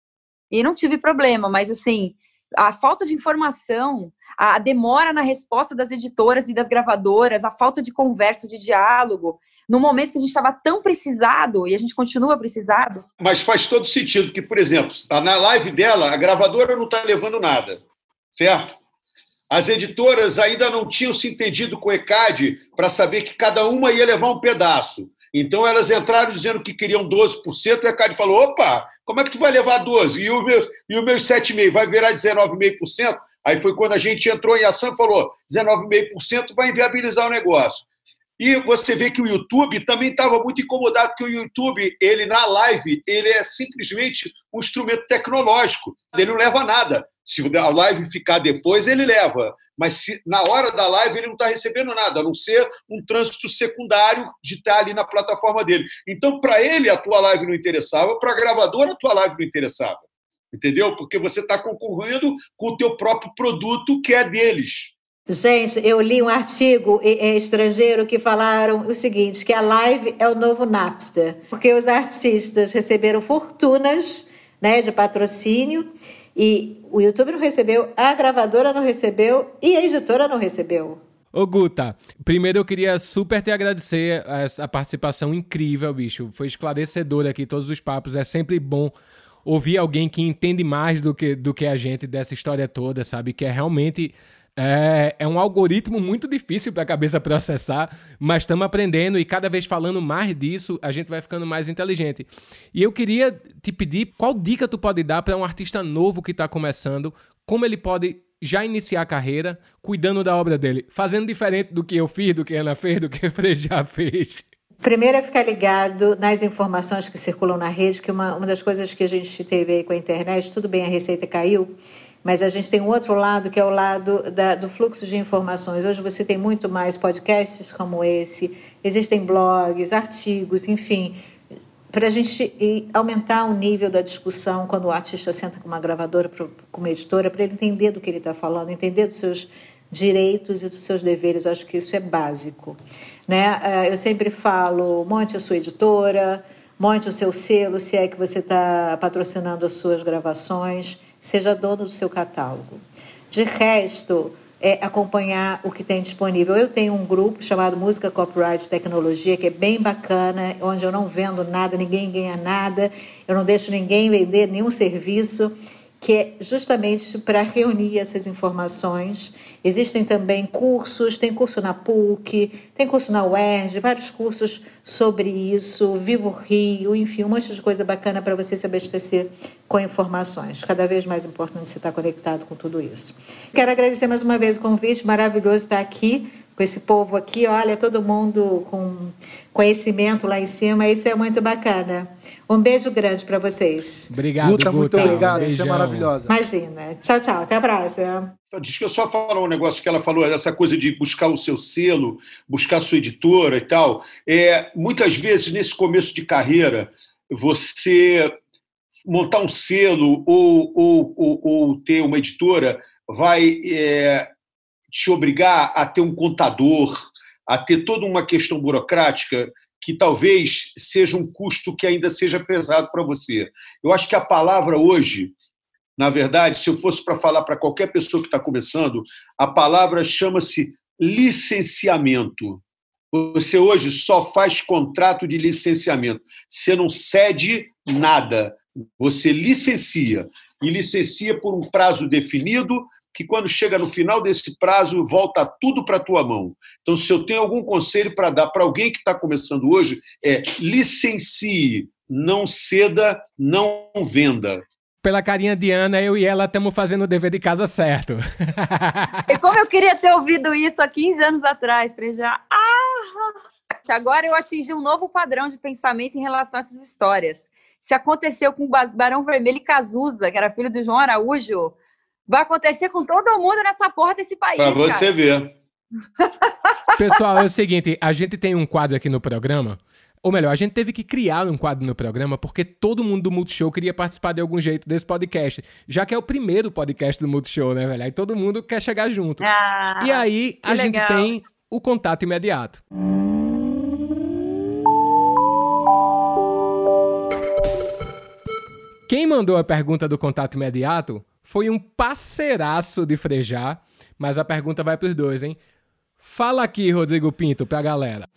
e não tive problema, mas assim. A falta de informação, a demora na resposta das editoras e das gravadoras, a falta de conversa, de diálogo, no momento que a gente estava tão precisado e a gente continua precisado. Mas faz todo sentido que, por exemplo, na live dela, a gravadora não está levando nada, certo? As editoras ainda não tinham se entendido com o ECAD para saber que cada uma ia levar um pedaço. Então elas entraram dizendo que queriam 12%, o ECAD falou: opa, como é que tu vai levar 12%? E o meu, e o meu 7,5% vai virar 19,5%? Aí foi quando a gente entrou em ação e falou: 19,5% vai inviabilizar o negócio. E você vê que o YouTube também estava muito incomodado, que o YouTube, ele na live, ele é simplesmente um instrumento tecnológico. Ele não leva nada. Se a live ficar depois, ele leva. Mas se, na hora da live ele não está recebendo nada, a não ser um trânsito secundário de estar tá ali na plataforma dele. Então, para ele, a tua live não interessava, para a gravadora, a tua live não interessava. Entendeu? Porque você está concorrendo com o teu próprio produto, que é deles. Gente, eu li um artigo estrangeiro que falaram o seguinte, que a live é o novo Napster, porque os artistas receberam fortunas né, de patrocínio E o YouTube não recebeu, a gravadora não recebeu e a editora não recebeu. Ô, Guta, primeiro eu queria super te agradecer a participação incrível, bicho. Foi esclarecedor aqui todos os papos. É sempre bom ouvir alguém que entende mais do que, do que a gente dessa história toda, sabe? Que é realmente é, é um algoritmo muito difícil para a cabeça processar, mas estamos aprendendo e cada vez falando mais disso, a gente vai ficando mais inteligente. E eu queria te pedir qual dica tu pode dar para um artista novo que está começando, como ele pode já iniciar a carreira cuidando da obra dele, fazendo diferente do que eu fiz, do que Ana fez, do que (laughs) a Frejá fez. Primeiro é ficar ligado nas informações que circulam na rede, que uma, uma das coisas que a gente teve aí com a internet, tudo bem, a receita caiu, mas a gente tem um outro lado, que é o lado da, do fluxo de informações. Hoje você tem muito mais podcasts como esse, existem blogs, artigos, enfim, para a gente aumentar o nível da discussão quando o artista senta com uma gravadora, com uma editora, para ele entender do que ele está falando, entender dos seus direitos e dos seus deveres. Acho que isso é básico. Né? Ah, eu sempre falo: monte a sua editora, monte o seu selo, se é que você está patrocinando as suas gravações seja dono do seu catálogo. De resto, é acompanhar o que tem disponível. Eu tenho um grupo chamado Música Copyright Tecnologia, que é bem bacana, onde eu não vendo nada, ninguém ganha nada, eu não deixo ninguém vender nenhum serviço, que é justamente para reunir essas informações Existem também cursos, tem curso na PUC, tem curso na UERJ, vários cursos sobre isso, Vivo Rio, enfim, um monte de coisa bacana para você se abastecer com informações. Cada vez mais importante você estar conectado com tudo isso. Quero agradecer mais uma vez o convite, maravilhoso estar aqui com esse povo aqui, olha, todo mundo com conhecimento lá em cima, isso é muito bacana. Um beijo grande para vocês. Obrigado, Guta. muito obrigado, você é maravilhosa. Imagina. Tchau, tchau. Até a próxima. Deixa eu só falar um negócio que ela falou, essa coisa de buscar o seu selo, buscar a sua editora e tal. É, muitas vezes, nesse começo de carreira, você montar um selo ou, ou, ou, ou ter uma editora vai é, te obrigar a ter um contador, a ter toda uma questão burocrática que talvez seja um custo que ainda seja pesado para você. Eu acho que a palavra hoje, na verdade, se eu fosse para falar para qualquer pessoa que está começando, a palavra chama-se licenciamento. Você hoje só faz contrato de licenciamento. Você não cede nada. Você licencia. E licencia por um prazo definido, que quando chega no final desse prazo, volta tudo para a tua mão. Então, se eu tenho algum conselho para dar para alguém que está começando hoje, é licencie, não ceda, não venda. Pela carinha de Ana, eu e ela estamos fazendo o dever de casa certo. (laughs) E como eu queria ter ouvido isso há 15 anos atrás, Frejá. Ah! Agora eu atingi um novo padrão de pensamento em relação a essas histórias. Se aconteceu com o Barão Vermelho e Cazuza, que era filho do João Araújo, vai acontecer com todo mundo nessa porra desse país. Pra você cara. ver. (laughs) Pessoal, é o seguinte: a gente tem um quadro aqui no programa. Ou melhor, a gente teve que criar um quadro no programa porque todo mundo do Multishow queria participar de algum jeito desse podcast. Já que é o primeiro podcast do Multishow, né, velho? Aí todo mundo quer chegar junto. Ah, e aí a gente legal. tem o contato imediato. Quem mandou a pergunta do contato imediato foi um parceiraço de Frejá, mas a pergunta vai para os dois, hein? Fala aqui, Rodrigo Pinto, para a galera.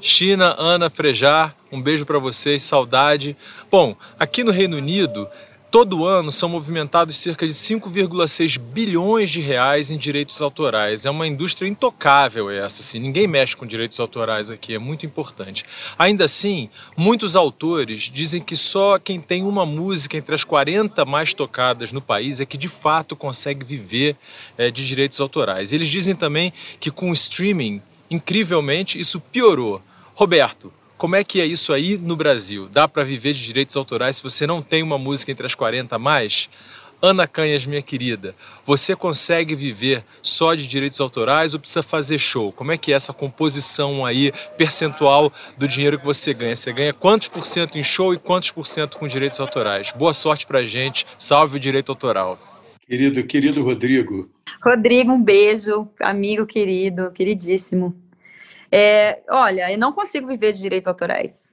China, Ana, Frejar, um beijo para vocês, saudade. Bom, aqui no Reino Unido Todo ano são movimentados cerca de 5,6 bilhões de reais em direitos autorais. É uma indústria intocável essa, assim. ninguém mexe com direitos autorais aqui, é muito importante. Ainda assim, muitos autores dizem que só quem tem uma música entre as 40 mais tocadas no país é que de fato consegue viver é, de direitos autorais. Eles dizem também que com o streaming, incrivelmente, isso piorou. Roberto, como é que é isso aí no Brasil? Dá para viver de direitos autorais se você não tem uma música entre as 40 mais? Ana Canhas, minha querida, você consegue viver só de direitos autorais ou precisa fazer show? Como é que é essa composição aí, percentual do dinheiro que você ganha? Você ganha quantos por cento em show e quantos por cento com direitos autorais? Boa sorte pra gente, salve o direito autoral. Querido, querido Rodrigo. Rodrigo, um beijo, amigo querido, queridíssimo. É, olha, eu não consigo viver de direitos autorais.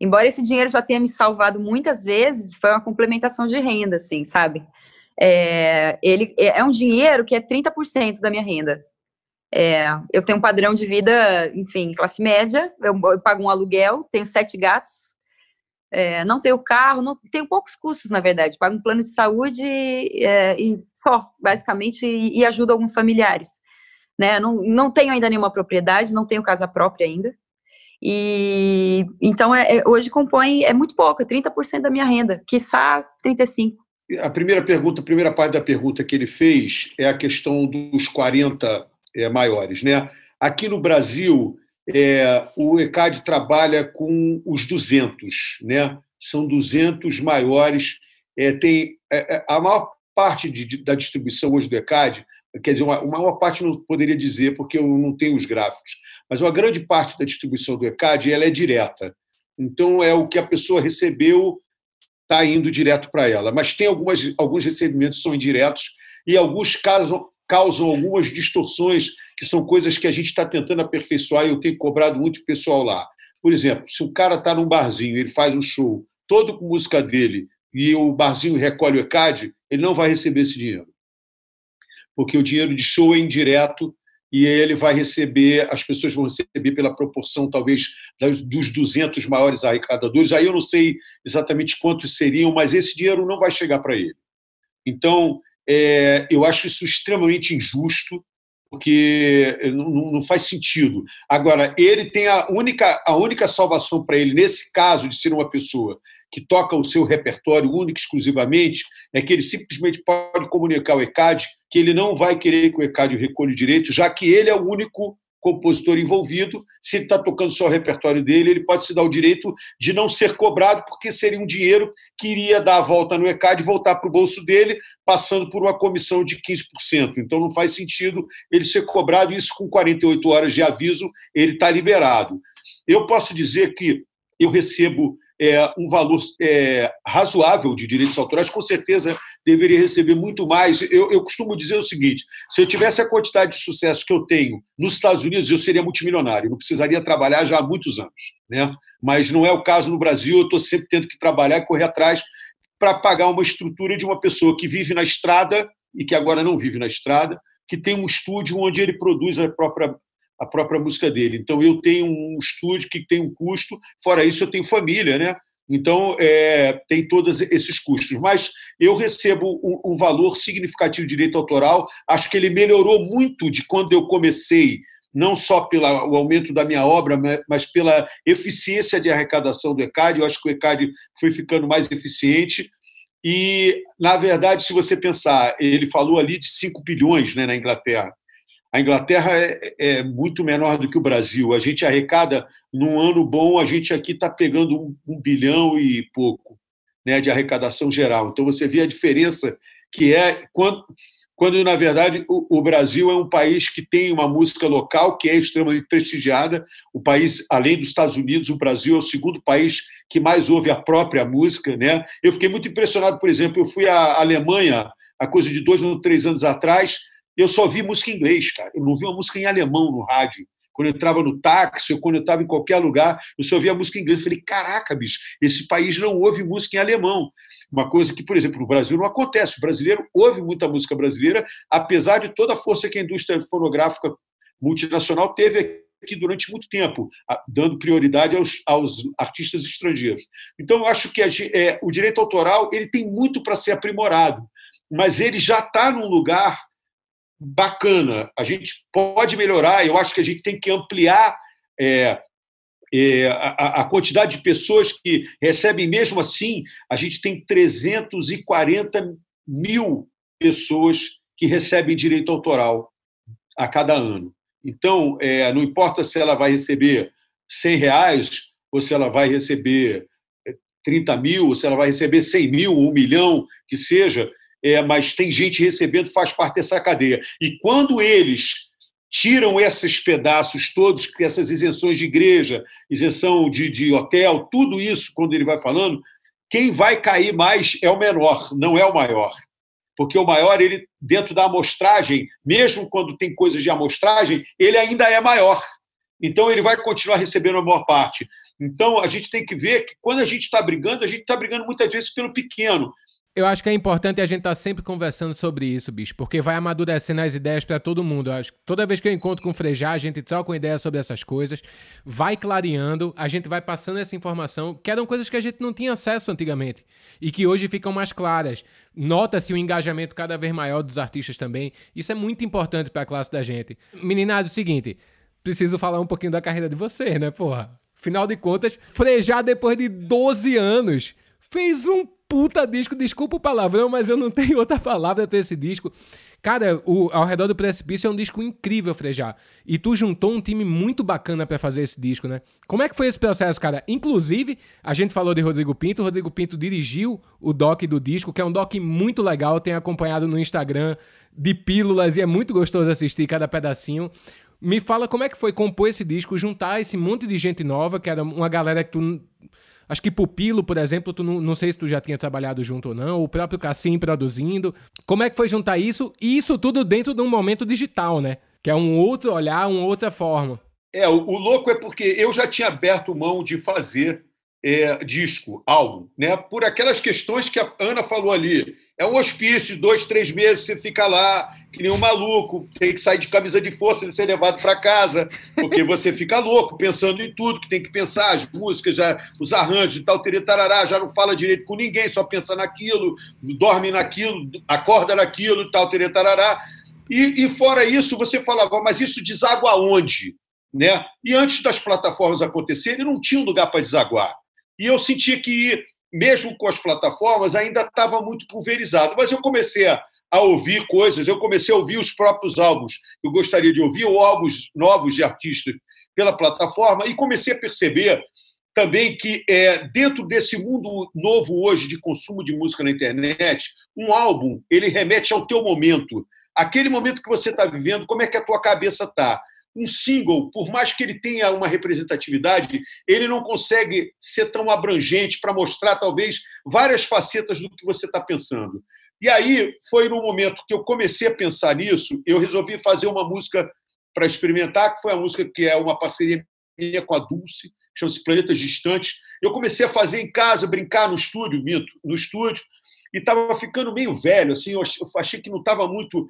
embora esse dinheiro já tenha me salvado muitas vezes, foi uma complementação de renda, assim, sabe? É, ele é, é um dinheiro que é 30% da minha renda. É, eu tenho um padrão de vida, enfim, classe média, eu, eu pago um aluguel, tenho sete gatos, é, não tenho carro, não tenho poucos custos, na verdade, pago um plano de saúde é, e só, basicamente, e, e ajudo alguns familiares. Né? Não, não tenho ainda nenhuma propriedade, não tenho casa própria ainda. E então é, é hoje compõe é muito pouco, é 30% da minha renda, quiçá 35%. A primeira pergunta, a primeira parte da pergunta que ele fez é a questão dos 40 é, maiores. Né? Aqui no Brasil, é, o ECAD trabalha com os 200, né? são 200 maiores. É, tem é, é, A maior parte de, da distribuição hoje do ECAD, quer dizer, uma, uma parte não poderia dizer, porque eu não tenho os gráficos, mas uma grande parte da distribuição do ECAD ela é direta. Então, é o que a pessoa recebeu, está indo direto para ela. Mas tem algumas, alguns recebimentos que são indiretos e alguns casos causam algumas distorções, que são coisas que a gente está tentando aperfeiçoar e eu tenho cobrado muito pessoal lá. Por exemplo, se o cara está num barzinho, ele faz um show todo com música dele e o barzinho recolhe o ECAD, ele não vai receber esse dinheiro. Porque o dinheiro de show é indireto e ele vai receber, as pessoas vão receber pela proporção, talvez, dos 200 maiores arrecadadores. Aí eu não sei exatamente quantos seriam, mas esse dinheiro não vai chegar para ele. Então, é, eu acho isso extremamente injusto, porque não, não, faz sentido. Agora, ele tem a única, a única salvação para ele, nesse caso de ser uma pessoa que toca o seu repertório único exclusivamente, é que ele simplesmente pode comunicar ao ECAD que ele não vai querer que o ECAD recolha direito, já que ele é o único compositor envolvido, se ele está tocando só o repertório dele, ele pode se dar o direito de não ser cobrado, porque seria um dinheiro que iria dar a volta no ECAD e voltar para o bolso dele, passando por uma comissão de 15%. Então não faz sentido ele ser cobrado, isso com 48 horas de aviso, ele está liberado. Eu posso dizer que eu recebo é, um valor é, razoável de direitos autorais, com certeza deveria receber muito mais. Eu, eu, costumo dizer o seguinte: se eu tivesse a quantidade de sucesso que eu tenho nos Estados Unidos, eu seria multimilionário, não precisaria trabalhar já há muitos anos. Né? Mas não é o caso no Brasil, eu estou sempre tendo que trabalhar e correr atrás para pagar uma estrutura de uma pessoa que vive na estrada e que agora não vive na estrada, que tem um estúdio onde ele produz a própria a própria música dele. Então, eu tenho um estúdio que tem um custo, fora isso, eu tenho família, né? Então, é, tem todos esses custos. Mas eu recebo um, um, valor significativo de direito autoral. Acho que ele melhorou muito de quando eu comecei, não só pelo aumento da minha obra, mas pela eficiência de arrecadação do ECAD. Eu acho que o ECAD foi ficando mais eficiente. E, na verdade, se você pensar, ele falou ali de 5 bilhões né, na Inglaterra. A Inglaterra é, é, muito menor do que o Brasil. A gente arrecada, num ano bom, a gente aqui está pegando um, um, bilhão e pouco né, de arrecadação geral. Então, você vê a diferença que é quando, quando na verdade, o, o Brasil é um país que tem uma música local que é extremamente prestigiada. O país, além dos Estados Unidos, o Brasil é o segundo país que mais ouve a própria música. Né? Eu fiquei muito impressionado, por exemplo, eu fui à Alemanha há coisa de dois ou três anos atrás eu só vi música em inglês, cara. Eu não vi uma música em alemão no rádio. Quando eu entrava no táxi ou quando eu estava em qualquer lugar, eu só via música em inglês. Eu falei, caraca, bicho, esse país não ouve música em alemão. Uma coisa que, por exemplo, no Brasil não acontece. O brasileiro ouve muita música brasileira, apesar de toda a força que a indústria fonográfica multinacional teve aqui durante muito tempo, dando prioridade aos, aos artistas estrangeiros. Então, eu acho que a, é, o direito autoral ele tem muito para ser aprimorado, mas ele já está num lugar bacana. A gente pode melhorar, eu acho que a gente tem que ampliar é, é, a, a, quantidade de pessoas que recebem, mesmo assim, a gente tem 340 mil pessoas que recebem direito autoral a cada ano. Então, é, não importa se ela vai receber 100 reais ou se ela vai receber 30 é, mil, ou se ela vai receber 100 mil, um milhão, que seja, é, mas tem gente recebendo, faz parte dessa cadeia. E quando eles tiram esses pedaços todos, essas isenções de igreja, isenção de, de hotel, tudo isso, quando ele vai falando, quem vai cair mais é o menor, não é o maior. Porque o maior, ele dentro da amostragem, mesmo quando tem coisas de amostragem, ele ainda é maior. Então ele vai continuar recebendo a maior parte. Então, a gente tem que ver que quando a gente está brigando, a gente está brigando muitas vezes pelo pequeno. Eu acho que é importante a gente estar tá sempre conversando sobre isso, bicho, porque vai amadurecendo as ideias para todo mundo. Eu acho que toda vez que eu encontro com o Frejá, a gente troca uma ideia sobre essas coisas, vai clareando, a gente vai passando essa informação, que eram coisas que a gente não tinha acesso antigamente e que hoje ficam mais claras. Nota-se o engajamento cada vez maior dos artistas também. Isso é muito importante para a classe da gente. Meninado, é seguinte, preciso falar um pouquinho da carreira de vocês, né, porra? Final de contas, Frejá, depois de 12 anos, fez um puta disco. Desculpa o palavrão, mas eu não tenho outra palavra pra esse disco. Cara, o Ao Redor do Precipício é um disco incrível, Frejá. E tu juntou um time muito bacana para fazer esse disco, né? Como é que foi esse processo, cara? Inclusive, a gente falou de Rodrigo Pinto. O Rodrigo Pinto dirigiu o doc do disco, que é um doc muito legal. Tenho acompanhado no Instagram de pílulas e é muito gostoso assistir cada pedacinho. Me fala como é que foi compor esse disco, juntar esse monte de gente nova, que era uma galera que tu Acho que Pupilo, por exemplo, tu não, não sei se tu já tinha trabalhado junto ou não, o próprio Cassim produzindo. Como é que foi juntar isso? E isso tudo dentro de um momento digital, né? Que é um outro olhar, uma outra forma. É, o, o louco é porque eu já tinha aberto mão de fazer é, disco, álbum, né? Por aquelas questões que a Ana falou ali. É um hospício, dois, três meses, você fica lá, que nem um maluco, tem que sair de camisa de força e ser levado para casa, porque (laughs) você fica louco, pensando em tudo que tem que pensar, as músicas, os arranjos e tal, tarará, já não fala direito com ninguém, só pensa naquilo, dorme naquilo, acorda naquilo e tal, tarará. E, e fora isso, você falava, mas isso deságua aonde? Né? E antes das plataformas acontecerem, não tinha um lugar para desaguar. E eu sentia que, mesmo com as plataformas, ainda estava muito pulverizado. Mas eu comecei a, a, ouvir coisas, eu comecei a ouvir os próprios álbuns. Eu gostaria de ouvir ou álbuns novos de artistas pela plataforma e comecei a perceber também que é, dentro desse mundo novo hoje de consumo de música na internet, um álbum ele remete ao teu momento, aquele momento que você está vivendo, como é que a tua cabeça está um single, por mais que ele tenha uma representatividade, ele não consegue ser tão abrangente para mostrar, talvez, várias facetas do que você está pensando. E aí foi no momento que eu comecei a pensar nisso, eu resolvi fazer uma música para experimentar, que foi a música que é uma parceria minha com a Dulce, chama-se Planetas Distantes. Eu comecei a fazer em casa, brincar no estúdio, no estúdio, e estava ficando meio velho, assim, eu achei que não estava muito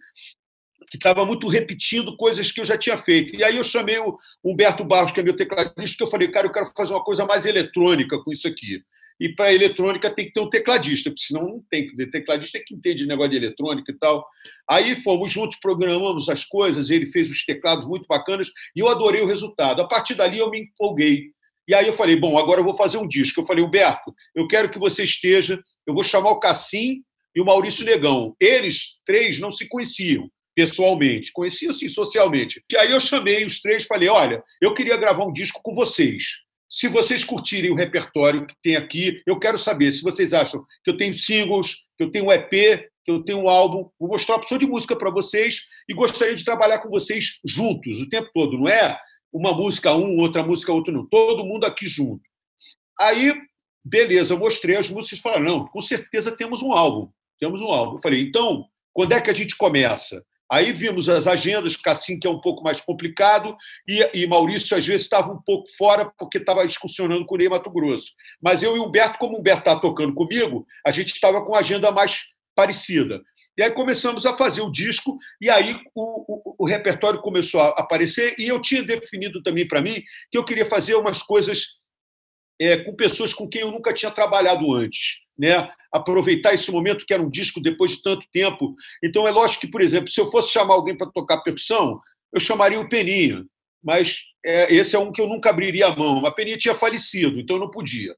que estava muito repetindo coisas que eu já tinha feito. E aí eu chamei o Humberto Barros, que é meu tecladista, que eu falei, cara, eu quero fazer uma coisa mais eletrônica com isso aqui. E para eletrônica tem que ter um tecladista, porque senão não tem que ter tecladista é que entende negócio de eletrônica e tal. Aí fomos juntos, programamos as coisas, ele fez os teclados muito bacanas e eu adorei o resultado. A partir dali eu me empolguei. E aí eu falei, bom, agora eu vou fazer um disco. Eu falei, Humberto, eu quero que você esteja, eu vou chamar o Cassim e o Maurício Negão. Eles três não se conheciam pessoalmente, conhecia assim socialmente. E aí eu chamei os três falei: olha, eu queria gravar um disco com vocês. Se vocês curtirem o repertório que tem aqui, eu quero saber se vocês acham que eu tenho singles, que eu tenho EP, que eu tenho um álbum. Vou mostrar uma opção de música para vocês e gostaria de trabalhar com vocês juntos o tempo todo. Não é uma música um, outra música outro, não. Todo mundo aqui junto. Aí, beleza, eu mostrei as músicas e falaram: não, com certeza temos um álbum. Temos um álbum. Eu falei: então, quando é que a gente começa? Aí vimos as agendas, Cassim, que é um pouco mais complicado, e, e Maurício, às vezes, estava um pouco fora, porque estava discussionando com o Ney Mato Grosso. Mas eu e o Humberto, como o Humberto está tocando comigo, a gente estava com agenda mais parecida. E aí começamos a fazer o disco, e aí o, o, o repertório começou a aparecer, e eu tinha definido também para mim que eu queria fazer umas coisas é, com pessoas com quem eu nunca tinha trabalhado antes né? aproveitar esse momento que era um disco depois de tanto tempo. Então, é lógico que, por exemplo, se eu fosse chamar alguém para tocar percussão, eu chamaria o Peninha, mas é, esse é um que eu nunca abriria a mão. A Peninha tinha falecido, então eu não podia.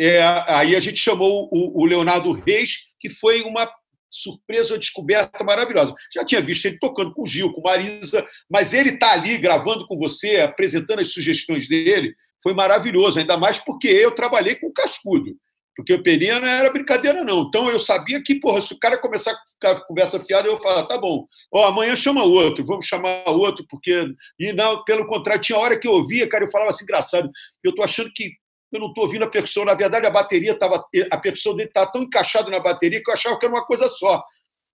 É, aí a gente chamou o, o Leonardo Reis, que foi uma surpresa, uma descoberta maravilhosa. Já tinha visto ele tocando com o Gil, com Marisa, mas ele está ali gravando com você, apresentando as sugestões dele, foi maravilhoso, ainda mais porque eu trabalhei com o Cascudo. Porque o Peninha não era brincadeira, não. Então eu sabia que, porra, se o cara começar a ficar conversa fiada, eu ia falar, tá bom, ó, amanhã chama outro, vamos chamar outro, porque. E não, pelo contrário, tinha hora que eu ouvia, cara, eu falava assim, engraçado, eu tô achando que eu não estou ouvindo a percussão. Na verdade, a bateria estava. A percussão dele estava tão encaixada na bateria que eu achava que era uma coisa só.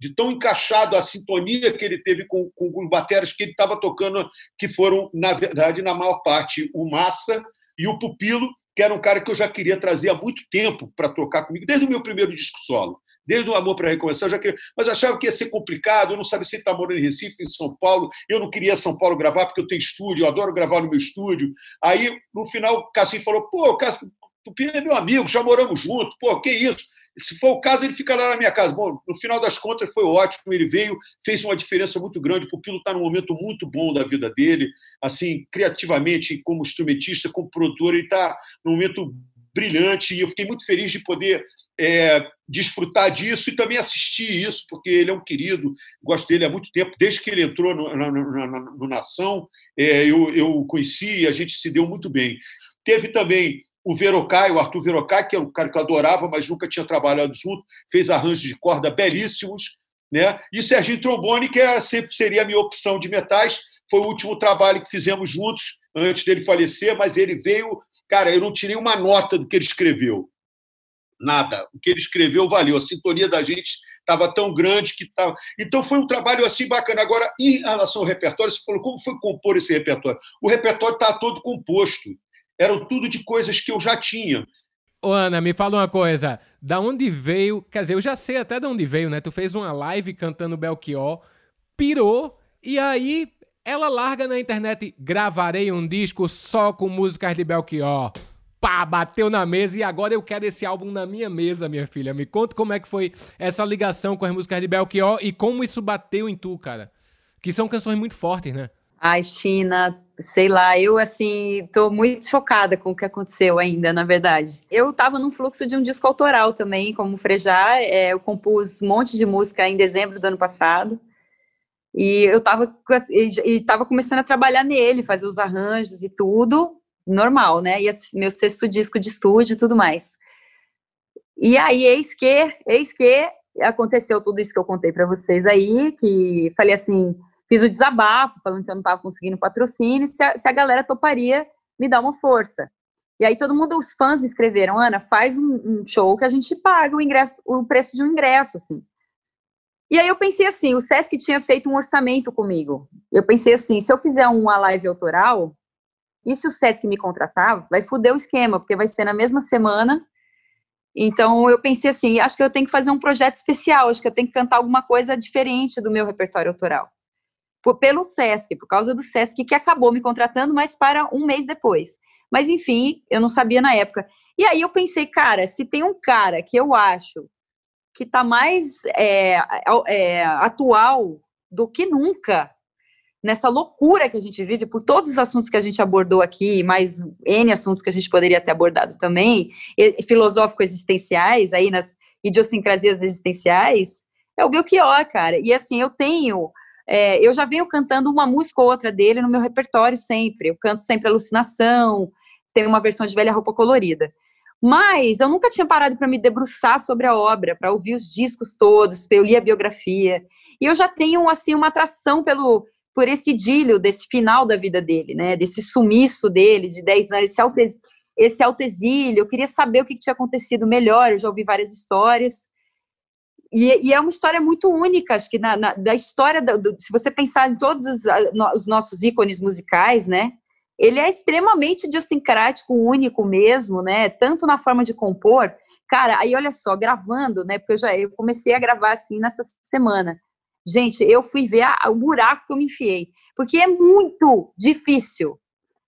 De tão encaixado a sintonia que ele teve com, com os bateras que ele estava tocando, que foram, na verdade, na maior parte, o Massa e o Pupilo, que era um cara que eu já queria trazer há muito tempo para tocar comigo, desde o meu primeiro disco solo. Desde o Amor para Recomeçar, eu já queria, mas achava que ia ser complicado, eu não sabia se ele está morando em Recife, em São Paulo, eu não queria São Paulo gravar, porque eu tenho estúdio, eu adoro gravar no meu estúdio. Aí, no final, o Cassim falou, pô, Cassim, Tupi é meu amigo, já moramos juntos, pô, que isso? Se for o caso, ele fica lá na minha casa. Bom, no final das contas foi ótimo, ele veio, fez uma diferença muito grande. O Pupilo está num momento muito bom da vida dele, assim, criativamente, como instrumentista, como produtor, ele está num momento brilhante e eu fiquei muito feliz de poder é, desfrutar disso e também assistir isso, porque ele é um querido, gosto dele há muito tempo, desde que ele entrou no, no, no, no Nação, é, eu, eu conheci e a gente se deu muito bem. Teve também o Verocai, o Arthur Verocai, que é um cara que eu adorava, mas nunca tinha trabalhado junto, fez arranjos de corda belíssimos, né? E Serginho Trombone, que é, sempre seria a minha opção de metais, foi o último trabalho que fizemos juntos antes dele falecer, mas ele veio, cara, eu não tirei uma nota do que ele escreveu. Nada. O que ele escreveu valeu. A sintonia da gente estava tão grande que estava. Então foi um trabalho assim bacana. Agora, em relação ao repertório, você falou como foi compor esse repertório? O repertório está todo composto eram tudo de coisas que eu já tinha. Ô, Ana, me fala uma coisa. Da onde veio. Quer dizer, eu já sei até de onde veio, né? Tu fez uma live cantando Belchior, pirou, e aí ela larga na internet: gravarei um disco só com músicas de Belchior. Pá, bateu na mesa e agora eu quero esse álbum na minha mesa, minha filha. Me conta como é que foi essa ligação com as músicas de Belchior e como isso bateu em tu, cara. Que são canções muito fortes, né? Ai, China, sei lá, eu assim, tô muito chocada com o que aconteceu ainda, na verdade. Eu tava num fluxo de um disco autoral também, como Frejar, é, eu compus um monte de música em dezembro do ano passado, e eu tava, e, e tava começando a trabalhar nele, fazer os arranjos e tudo, normal, né, e meu sexto disco de estúdio e tudo mais. E aí, eis que, eis que aconteceu tudo isso que eu contei para vocês aí, que falei assim, fiz o desabafo, falando que eu não estava conseguindo patrocínio, se a, se a galera toparia me dar uma força. E aí todo mundo, os fãs me escreveram, Ana, faz um, um, show que a gente paga o ingresso, o preço de um ingresso, assim. E aí eu pensei assim, o Sesc tinha feito um orçamento comigo. Eu pensei assim, se eu fizer uma live autoral, e se o Sesc me contratar, vai foder o esquema, porque vai ser na mesma semana. Então eu pensei assim, acho que eu tenho que fazer um projeto especial, acho que eu tenho que cantar alguma coisa diferente do meu repertório autoral por, pelo SESC, por causa do SESC, que acabou me contratando, mas para um mês depois. Mas, enfim, eu não sabia na época. E aí eu pensei, cara, se tem um cara que eu acho que está mais é, é, atual do que nunca nessa loucura que a gente vive, por todos os assuntos que a gente abordou aqui, mais N assuntos que a gente poderia ter abordado também, filosófico-existenciais, aí nas idiosincrasias existenciais, é o Belchior, cara. E assim, eu tenho é, eu já venho cantando uma música ou outra dele no meu repertório sempre. Eu canto sempre Alucinação, tem uma versão de Velha Roupa Colorida. Mas eu nunca tinha parado para me debruçar sobre a obra, para ouvir os discos todos, eu ler a biografia. E eu já tenho assim uma atração pelo por esse idílio desse final da vida dele, né? Desse sumiço dele de 10 anos, esse, auto, esse autoexílio. Eu queria saber o que tinha acontecido melhor. Eu já ouvi várias histórias. E, e, é uma história muito única, acho que na, na da história, do, se você pensar em todos os nossos ícones musicais, né? Ele é extremamente idiosincrático, único mesmo, né? Tanto na forma de compor. Cara, aí olha só, gravando, né? Porque eu já eu comecei a gravar assim nessa semana. Gente, eu fui ver a, o buraco que eu me enfiei. Porque é muito difícil.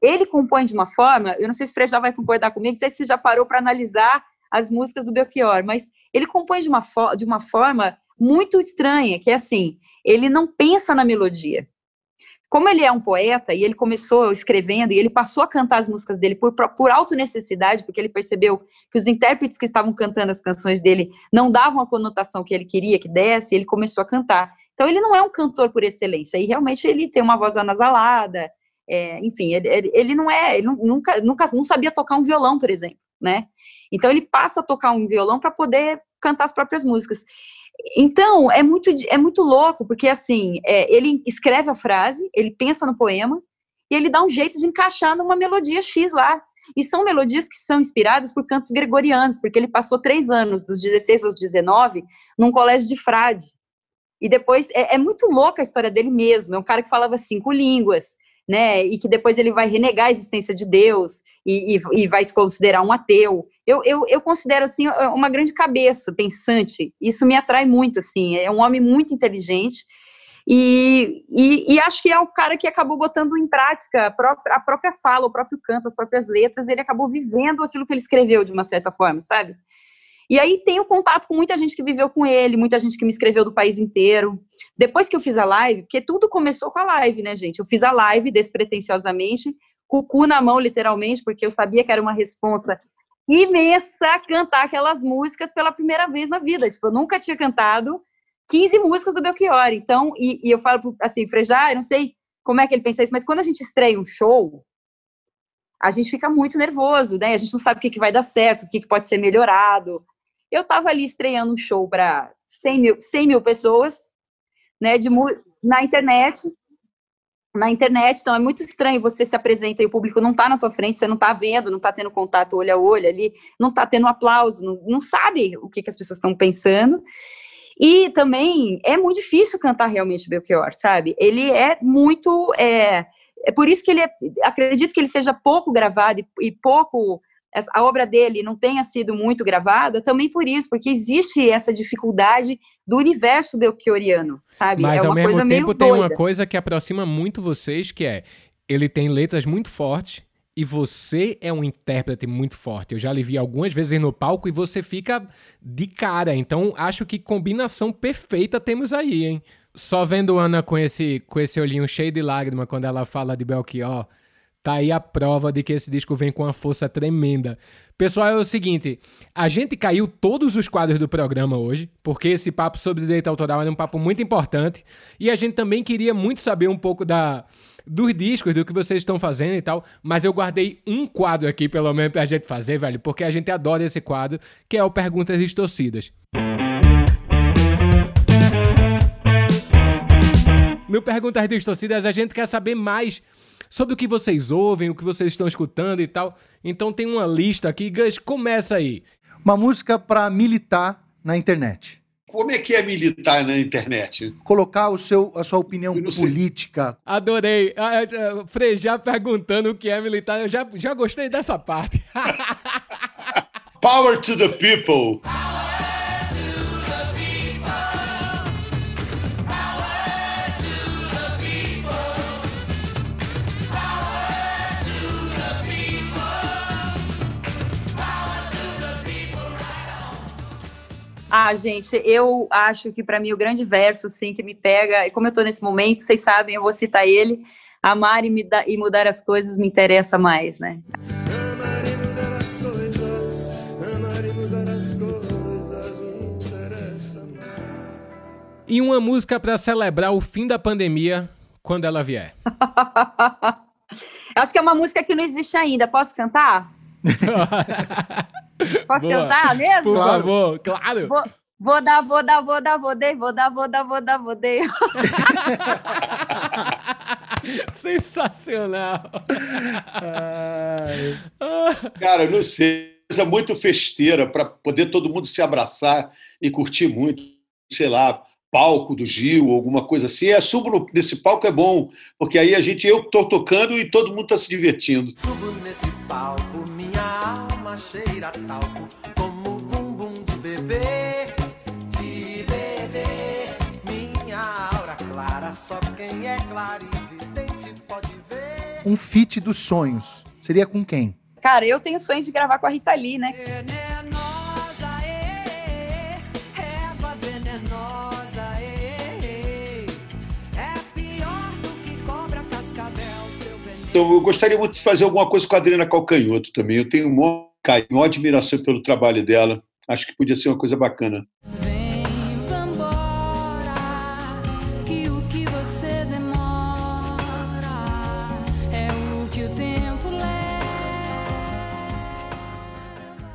Ele compõe de uma forma, eu não sei se o Frejá vai concordar comigo, não sei se você já parou para analisar as músicas do Belchior, mas ele compõe de uma, de uma forma muito estranha, que é assim, ele não pensa na melodia. Como ele é um poeta e ele começou escrevendo e ele passou a cantar as músicas dele por, por auto-necessidade, porque ele percebeu que os intérpretes que estavam cantando as canções dele não davam a conotação que ele queria que desse, e ele começou a cantar. Então ele não é um cantor por excelência, e realmente ele tem uma voz anasalada, é, enfim, ele, ele, não é, ele nunca, nunca não sabia tocar um violão, por exemplo, né? Então ele passa a tocar um violão para poder cantar as próprias músicas. Então é muito é muito louco porque assim é, ele escreve a frase, ele pensa no poema e ele dá um jeito de encaixar numa melodia X lá. E são melodias que são inspiradas por cantos gregorianos, porque ele passou três anos, dos 16 aos 19, num colégio de frade. E depois, é, é muito louca a história dele mesmo. É um cara que falava cinco línguas, né? E que depois ele vai renegar a existência de Deus e, e, e vai se considerar um ateu. Eu, eu, eu, considero, assim, uma grande cabeça pensante. Isso me atrai muito, assim. É um homem muito inteligente. E, e, e acho que é o cara que acabou botando em prática a própria, a própria fala, o próprio canto, as próprias letras. Ele acabou vivendo aquilo que ele escreveu, de uma certa forma, sabe? E aí tenho contato com muita gente que viveu com ele, muita gente que me escreveu do país inteiro. Depois que eu fiz a live, porque tudo começou com a live, né, gente? Eu fiz a live despretensiosamente, com o cu na mão, literalmente, porque eu sabia que era uma responsa imensa cantar aquelas músicas pela primeira vez na vida. Tipo, eu nunca tinha cantado 15 músicas do Belchior. Então, e, e eu falo assim, Frejá, eu não sei como é que ele pensa isso, mas quando a gente estreia um show, a gente fica muito nervoso, né? A gente não sabe o que, que vai dar certo, o que, que pode ser melhorado. Eu estava ali estreando um show para 100 mil, 100 mil pessoas, né, de, na internet, na internet, então é muito estranho, você se apresenta e o público não está na tua frente, você não está vendo, não está tendo contato olho a olho ali, não está tendo aplauso, não, não sabe o que, que as pessoas estão pensando, e também é muito difícil cantar realmente Belchior, sabe? Ele é muito, é, é por isso que ele é, acredito que ele seja pouco gravado e, e pouco a obra dele não tenha sido muito gravada, também por isso, porque existe essa dificuldade do universo belchioriano, sabe? Mas é ao mesmo tempo tem uma coisa que aproxima muito vocês, que é ele tem letras muito fortes e você é um intérprete muito forte. Eu já lhe vi algumas vezes no palco e você fica de cara. Então acho que combinação perfeita temos aí, hein? Só vendo Ana com esse, com esse olhinho cheio de lágrima quando ela fala de Belchior Tá aí a prova de que esse disco vem com uma força tremenda. Pessoal, é o seguinte: a gente caiu todos os quadros do programa hoje, porque esse papo sobre direito autoral é um papo muito importante. E a gente também queria muito saber um pouco da, dos discos, do que vocês estão fazendo e tal. Mas eu guardei um quadro aqui, pelo menos, pra gente fazer, velho, porque a gente adora esse quadro, que é o Perguntas Distorcidas. No Perguntas Distorcidas, a gente quer saber mais sobre o que vocês ouvem, o que vocês estão escutando e tal. Então tem uma lista aqui. Gus, começa aí. Uma música para militar na internet. Como é que é militar na internet? Colocar o seu, a sua opinião política. Adorei. Ah, ah, Frejar perguntando o que é militar. Eu já, já gostei dessa parte. (laughs) Power to the people. Ah, gente, eu acho que para mim o grande verso, sim, que me pega, e como eu estou nesse momento, vocês sabem, eu vou citar ele, amar e, me e mudar as coisas me interessa mais, né? Amar e mudar as coisas, amar e mudar as coisas me interessa mais. E uma música para celebrar o fim da pandemia quando ela vier. (laughs) acho que é uma música que não existe ainda. Posso cantar? (laughs) Posso Boa. cantar mesmo? Por claro. favor, claro. Vou, vou dar, vou dar, vou dar, vou dar, vou dar, vou dar, vou dar, vou dar. (laughs) Sensacional. Cara, não sei, coisa muito festeira para poder todo mundo se abraçar e curtir muito, sei lá, palco do Gil, alguma coisa assim. É, subo nesse palco é bom, porque aí a gente, eu tô tocando e todo mundo tá se divertindo. Subo nesse palco, cheira talco como bumbum de bebê, de bebê. Minha aura clara, só quem é clarividente pode ver. Um feat dos sonhos. Seria com quem? Cara, eu tenho sonho de gravar com a Rita Lee, né? Então, eu gostaria muito de fazer alguma coisa com a Adriana Calcanhoto também. Eu tenho um carinho, admiração pelo trabalho dela. Acho que podia ser uma coisa bacana.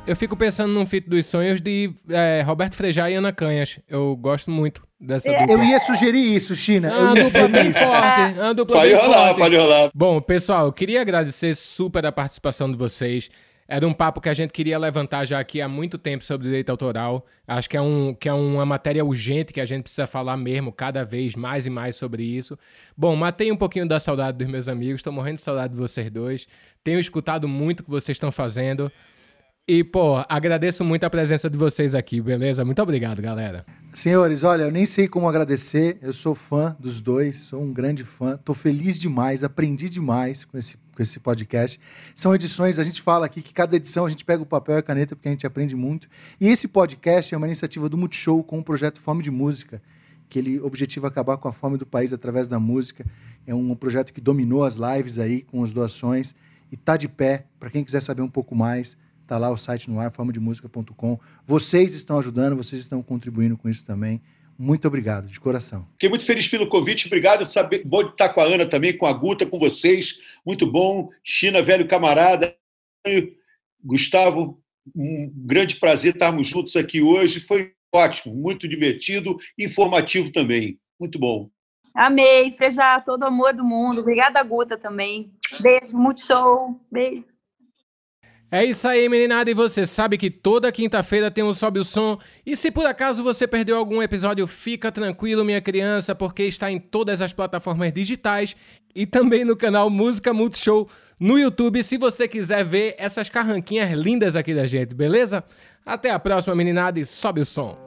Eu fico pensando num feat dos sonhos de é, Roberto Frejá e Ana Canhas. Eu gosto muito dessa é. dupla. Eu ia sugerir isso, China. Ah, uma dupla bem forte. Uma dupla pode rolar, forte. pode rolar. Bom, pessoal, eu queria agradecer super a participação de vocês. Era um papo que a gente queria levantar já aqui há muito tempo sobre direito autoral. Acho que é, um, que é uma matéria urgente que a gente precisa falar mesmo, cada vez mais e mais sobre isso. Bom, matei um pouquinho da saudade dos meus amigos, estou morrendo de saudade de vocês dois. Tenho escutado muito o que vocês estão fazendo. E, pô, agradeço muito a presença de vocês aqui, beleza? Muito obrigado, galera. Senhores, olha, eu nem sei como agradecer. Eu sou fã dos dois, sou um grande fã. Tô feliz demais, aprendi demais com esse, com esse podcast. São edições, a gente fala aqui que cada edição a gente pega o papel e a caneta porque a gente aprende muito. E esse podcast é uma iniciativa do Multishow com o projeto Fome de Música, que ele objetiva acabar com a fome do país através da música. É um projeto que dominou as lives aí com as doações e tá de pé. Para quem quiser saber um pouco mais, Está lá o site no ar, formademusica.com. Vocês estão ajudando, vocês estão contribuindo com isso também. Muito obrigado, de coração. Fiquei muito feliz pelo convite, obrigado. Saber, bom estar com a Ana também, com a Guta, com vocês. Muito bom. China, velho camarada. Gustavo, um grande prazer estarmos juntos aqui hoje. Foi ótimo, muito divertido, informativo também. Muito bom. Amei, Frejá, todo amor do mundo. Obrigada, Guta, também. Beijo, muito show. Beijo. É isso aí, meninada, e você sabe que toda quinta-feira tem um Sobe o Som. E se por acaso você perdeu algum episódio, fica tranquilo, minha criança, porque está em todas as plataformas digitais e também no canal Música Multishow no YouTube, se você quiser ver essas carranquinhas lindas aqui da gente, beleza? Até a próxima, meninada, e sobe o som.